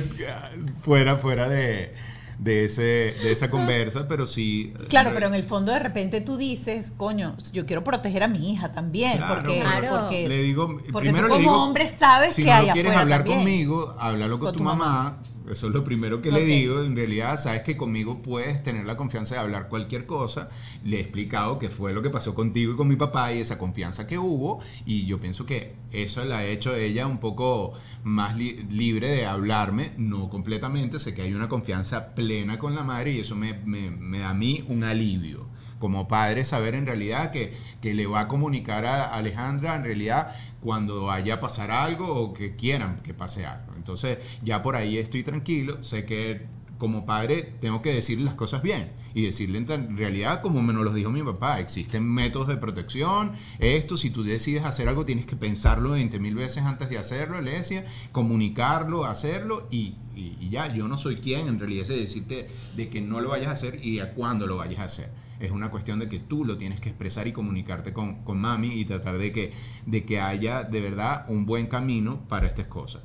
fuera, fuera de, de, ese, de esa conversa, pero sí. Claro, pero en el fondo de repente tú dices, coño, yo quiero proteger a mi hija también, Claro, porque, Claro. porque, le digo, porque primero tú le como digo, hombre sabes si que no hay quieres afuera hablar también. conmigo, háblalo con, Con tu, tu mamá. mamá. Eso es lo primero que Ok. le digo. En realidad, sabes que conmigo puedes tener la confianza de hablar cualquier cosa. Le he explicado qué fue lo que pasó contigo y con mi papá y esa confianza que hubo. Y yo pienso que eso la ha hecho ella un poco más li- libre de hablarme, no completamente. Sé que hay una confianza plena con la madre y eso me, me- me da a mí un alivio como padre saber en realidad que, que le va a comunicar a Alejandra en realidad cuando vaya a pasar algo o que quieran que pase algo. Entonces ya por ahí estoy tranquilo, sé que como padre tengo que decirle las cosas bien y decirle en realidad como me lo dijo mi papá, existen métodos de protección, esto, si tú decides hacer algo tienes que pensarlo 20 mil veces antes de hacerlo, le decía, comunicarlo, hacerlo y ya, yo no soy quien en realidad es decirte de que no lo vayas a hacer y a cuándo lo vayas a hacer. Es una cuestión de que tú lo tienes que expresar y comunicarte con, con mami y tratar de que, de que haya de verdad un buen camino para estas cosas.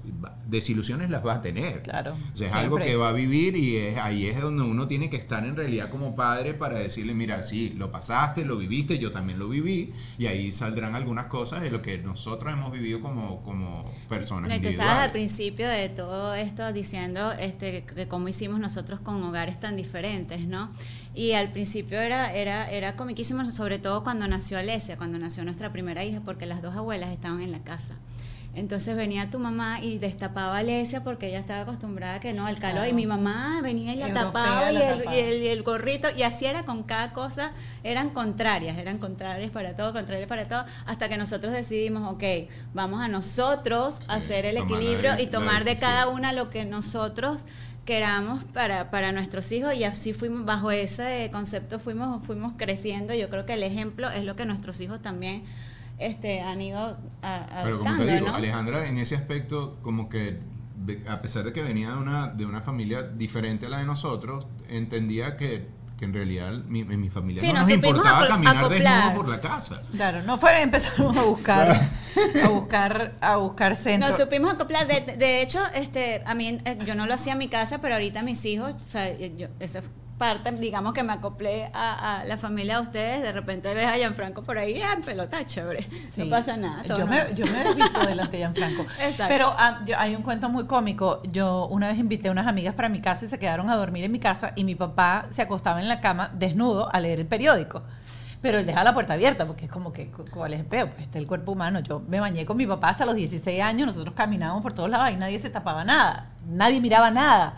Desilusiones las vas a tener. Claro, O sea, es algo que va a vivir y es, ahí es donde uno tiene que estar en realidad como padre para decirle, mira, sí, lo pasaste, lo viviste, yo también lo viví y ahí saldrán algunas cosas de lo que nosotros hemos vivido como, como personas. No, tú estabas al principio de todo esto diciendo este, que cómo hicimos nosotros con hogares tan diferentes, ¿no? Y al principio era, era, era comiquísimo, sobre todo cuando nació Alesia, cuando nació nuestra primera hija, porque las dos abuelas estaban en la casa. Entonces venía tu mamá y destapaba a Alesia porque ella estaba acostumbrada a que no, al calor. Claro. Y mi mamá venía y la Europea tapaba y el, tapaba. y el- y el gorrito. Y así era con cada cosa. Eran contrarias, eran contrarias para todo, contrarias para todo. Hasta que nosotros decidimos, ok, vamos a nosotros Sí, hacer el equilibrio y tomar de cada una lo que nosotros queramos para, para nuestros hijos y así fuimos bajo ese concepto fuimos fuimos creciendo yo creo que el ejemplo es lo que nuestros hijos también este han ido a- Pero como adoptando te digo, ¿no? Alejandra en ese aspecto, como que a pesar de que venía de una, de una familia diferente a la de nosotros, entendía que, que en realidad mi, en mi familia Sí, no nos importaba caminar acoplar. desnudo por la casa. Claro, no fue, empezamos a buscar, a buscar, a buscar centro. Nos supimos acoplar. De, de hecho, este, a mí, eh, yo no lo hacía en mi casa, pero ahorita mis hijos, o sea, yo, esa parte, digamos que me acoplé a, a la familia de ustedes. De repente ves a Gianfranco por ahí, ah, en pelota, chévere. Sí. No pasa nada. Yo normal. me, yo me he visto delante de Gianfranco. Exacto. Pero ah, yo- hay un cuento muy cómico. Yo una vez invité a unas amigas para mi casa y se quedaron a dormir en mi casa y mi papá se acostaba en la cama desnudo a leer el periódico. Pero él dejaba la puerta abierta porque es como que, cu- ¿cuál es el peo? Pues está el cuerpo humano. Yo me bañé con mi papá hasta los 16 años, nosotros caminábamos por todos lados y nadie se tapaba nada, nadie miraba nada.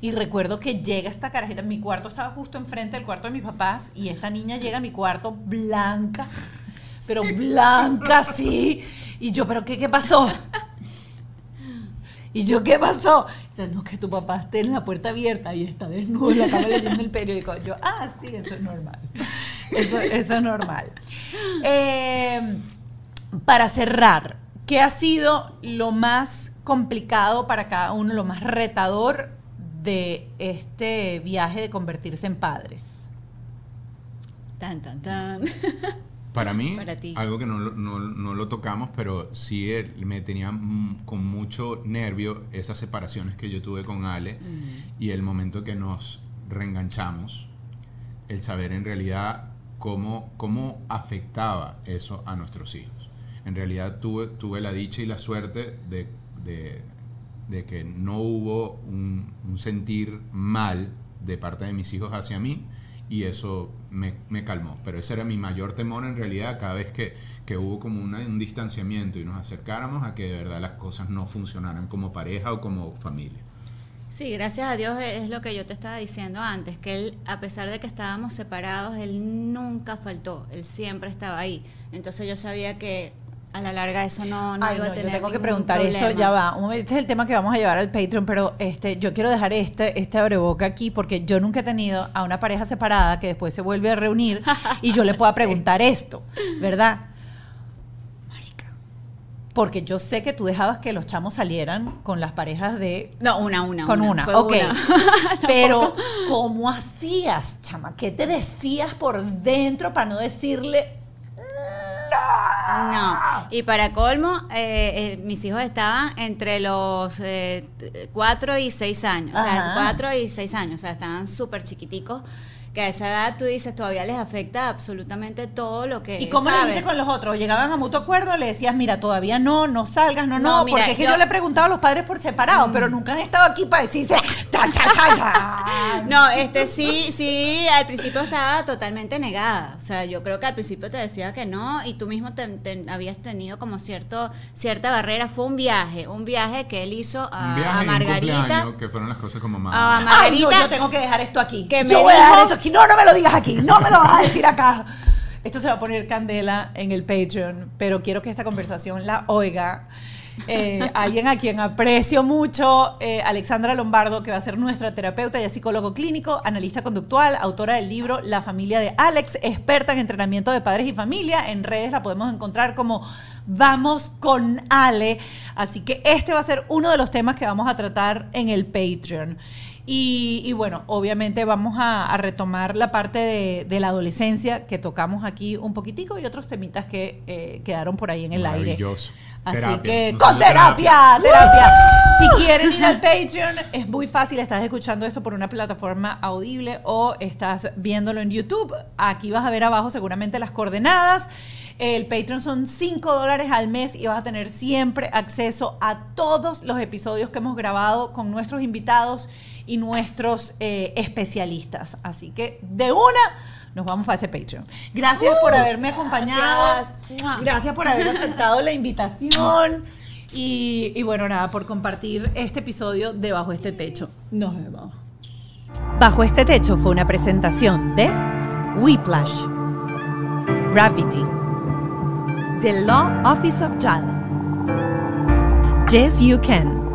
Y recuerdo que llega esta carajita, mi cuarto estaba justo enfrente del cuarto de mis papás y esta niña llega a mi cuarto blanca, pero blanca así. Y yo, ¿pero qué, qué pasó? Y yo, ¿qué pasó? Dice, no, que tu papá esté en la puerta abierta y está desnudo en la cama leyendo el periódico. Yo, ah, sí, eso es normal. Eso, es normal. Eh, para cerrar, ¿qué ha sido lo más complicado para cada uno, lo más retador de este viaje de convertirse en padres? Tan, tan, tan. Para mí, Para ti. algo que no, lo- no, no lo tocamos, pero sí eh, me tenía con mucho nervio esas separaciones que yo tuve con Ale Mm. y el momento que nos reenganchamos, el saber en realidad cómo, cómo afectaba eso a nuestros hijos. En realidad tuve, tuve la dicha y la suerte de, de- de que no hubo un, sentir mal de parte de mis hijos hacia mí y eso me, calmó. Pero ese era mi mayor temor en realidad cada vez que, que hubo como un distanciamiento y nos acercáramos a que de verdad las cosas no funcionaran como pareja o como familia. Sí, gracias a Dios es lo que yo te estaba diciendo antes, que él, a pesar de que estábamos separados, él nunca faltó, él siempre estaba ahí. Entonces yo sabía que a la larga eso no, no Ay, iba no, a yo tener tengo que preguntar esto, ya va. Este es el tema que vamos a llevar al Patreon, pero este, yo quiero dejar este, este abreboca aquí porque yo nunca he tenido a una pareja separada que después se vuelve a reunir y yo le pueda preguntar esto, ¿verdad? Marica, Porque yo sé que tú dejabas que los chamos salieran con las parejas de... No, una, una. Con una, ok. una. Pero, ¿cómo hacías, chama? ¿Qué te decías por dentro para no decirle... No, y para colmo, eh, eh, mis hijos estaban entre los 4 y 6 años, o sea, Ajá. 4 y 6 años, o sea, estaban súper chiquiticos, que a esa edad tú dices, todavía les afecta absolutamente todo lo que ¿Y cómo le dijiste con los otros? ¿Llegaban a mutuo acuerdo? Le decías, mira, todavía no, no salgas, no, no. No, mira, porque es que yo, yo- Mm. le he preguntado a los padres por separado, pero nunca han estado aquí para decirse... ta, ta, ta, ta. No, este sí, sí, al principio estaba totalmente negada. O sea, yo creo que al principio te decía que no y tú mismo te, te- habías tenido como cierto cierta barrera. Fue un viaje, un viaje que él hizo a, Un viaje a y un Margarita. que fueron las cosas como más... a Ay, no, Margarita. yo tengo que dejar esto aquí. que yo me voy a dejar esto aquí. No, no me lo digas aquí. No me lo vas a decir acá. Esto se va a poner candela en el Patreon, pero quiero que esta conversación la oiga eh, alguien a quien aprecio mucho, eh, Alexandra Lombardo, que va a ser nuestra terapeuta, es psicólogo clínico, analista conductual, autora del libro La familia de Alex, experta en entrenamiento de padres y familia. En redes la podemos encontrar como Vamos con Ale. Así que este va a ser uno de los temas que vamos a tratar en el Patreon. Y, y bueno, obviamente vamos a, a retomar la parte de, de la adolescencia que tocamos aquí un poquitico y otros temitas que eh, quedaron por ahí en el aire. Maravilloso. Así Terapia. que con terapia, terapia. Si quieren ir al Patreon, es muy fácil. Estás escuchando esto por una plataforma audible o estás viéndolo en YouTube. Aquí vas a ver abajo seguramente las coordenadas. El Patreon son 5 dólares al mes y vas a tener siempre acceso a todos los episodios que hemos grabado con nuestros invitados y nuestros eh, especialistas. Así que de una nos vamos para ese Patreon. Gracias por haberme acompañado. gracias. Gracias por haber aceptado la invitación. Y, y bueno, nada, por compartir este episodio de Bajo este Techo. Nos vemos. Bajo este Techo fue una presentación de Whiplash, Gravity, The Law Office of JAL, Yes You Can.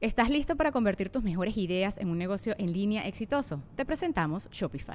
¿Estás listo para convertir tus mejores ideas en un negocio en línea exitoso? Te presentamos Shopify.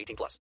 18 plus.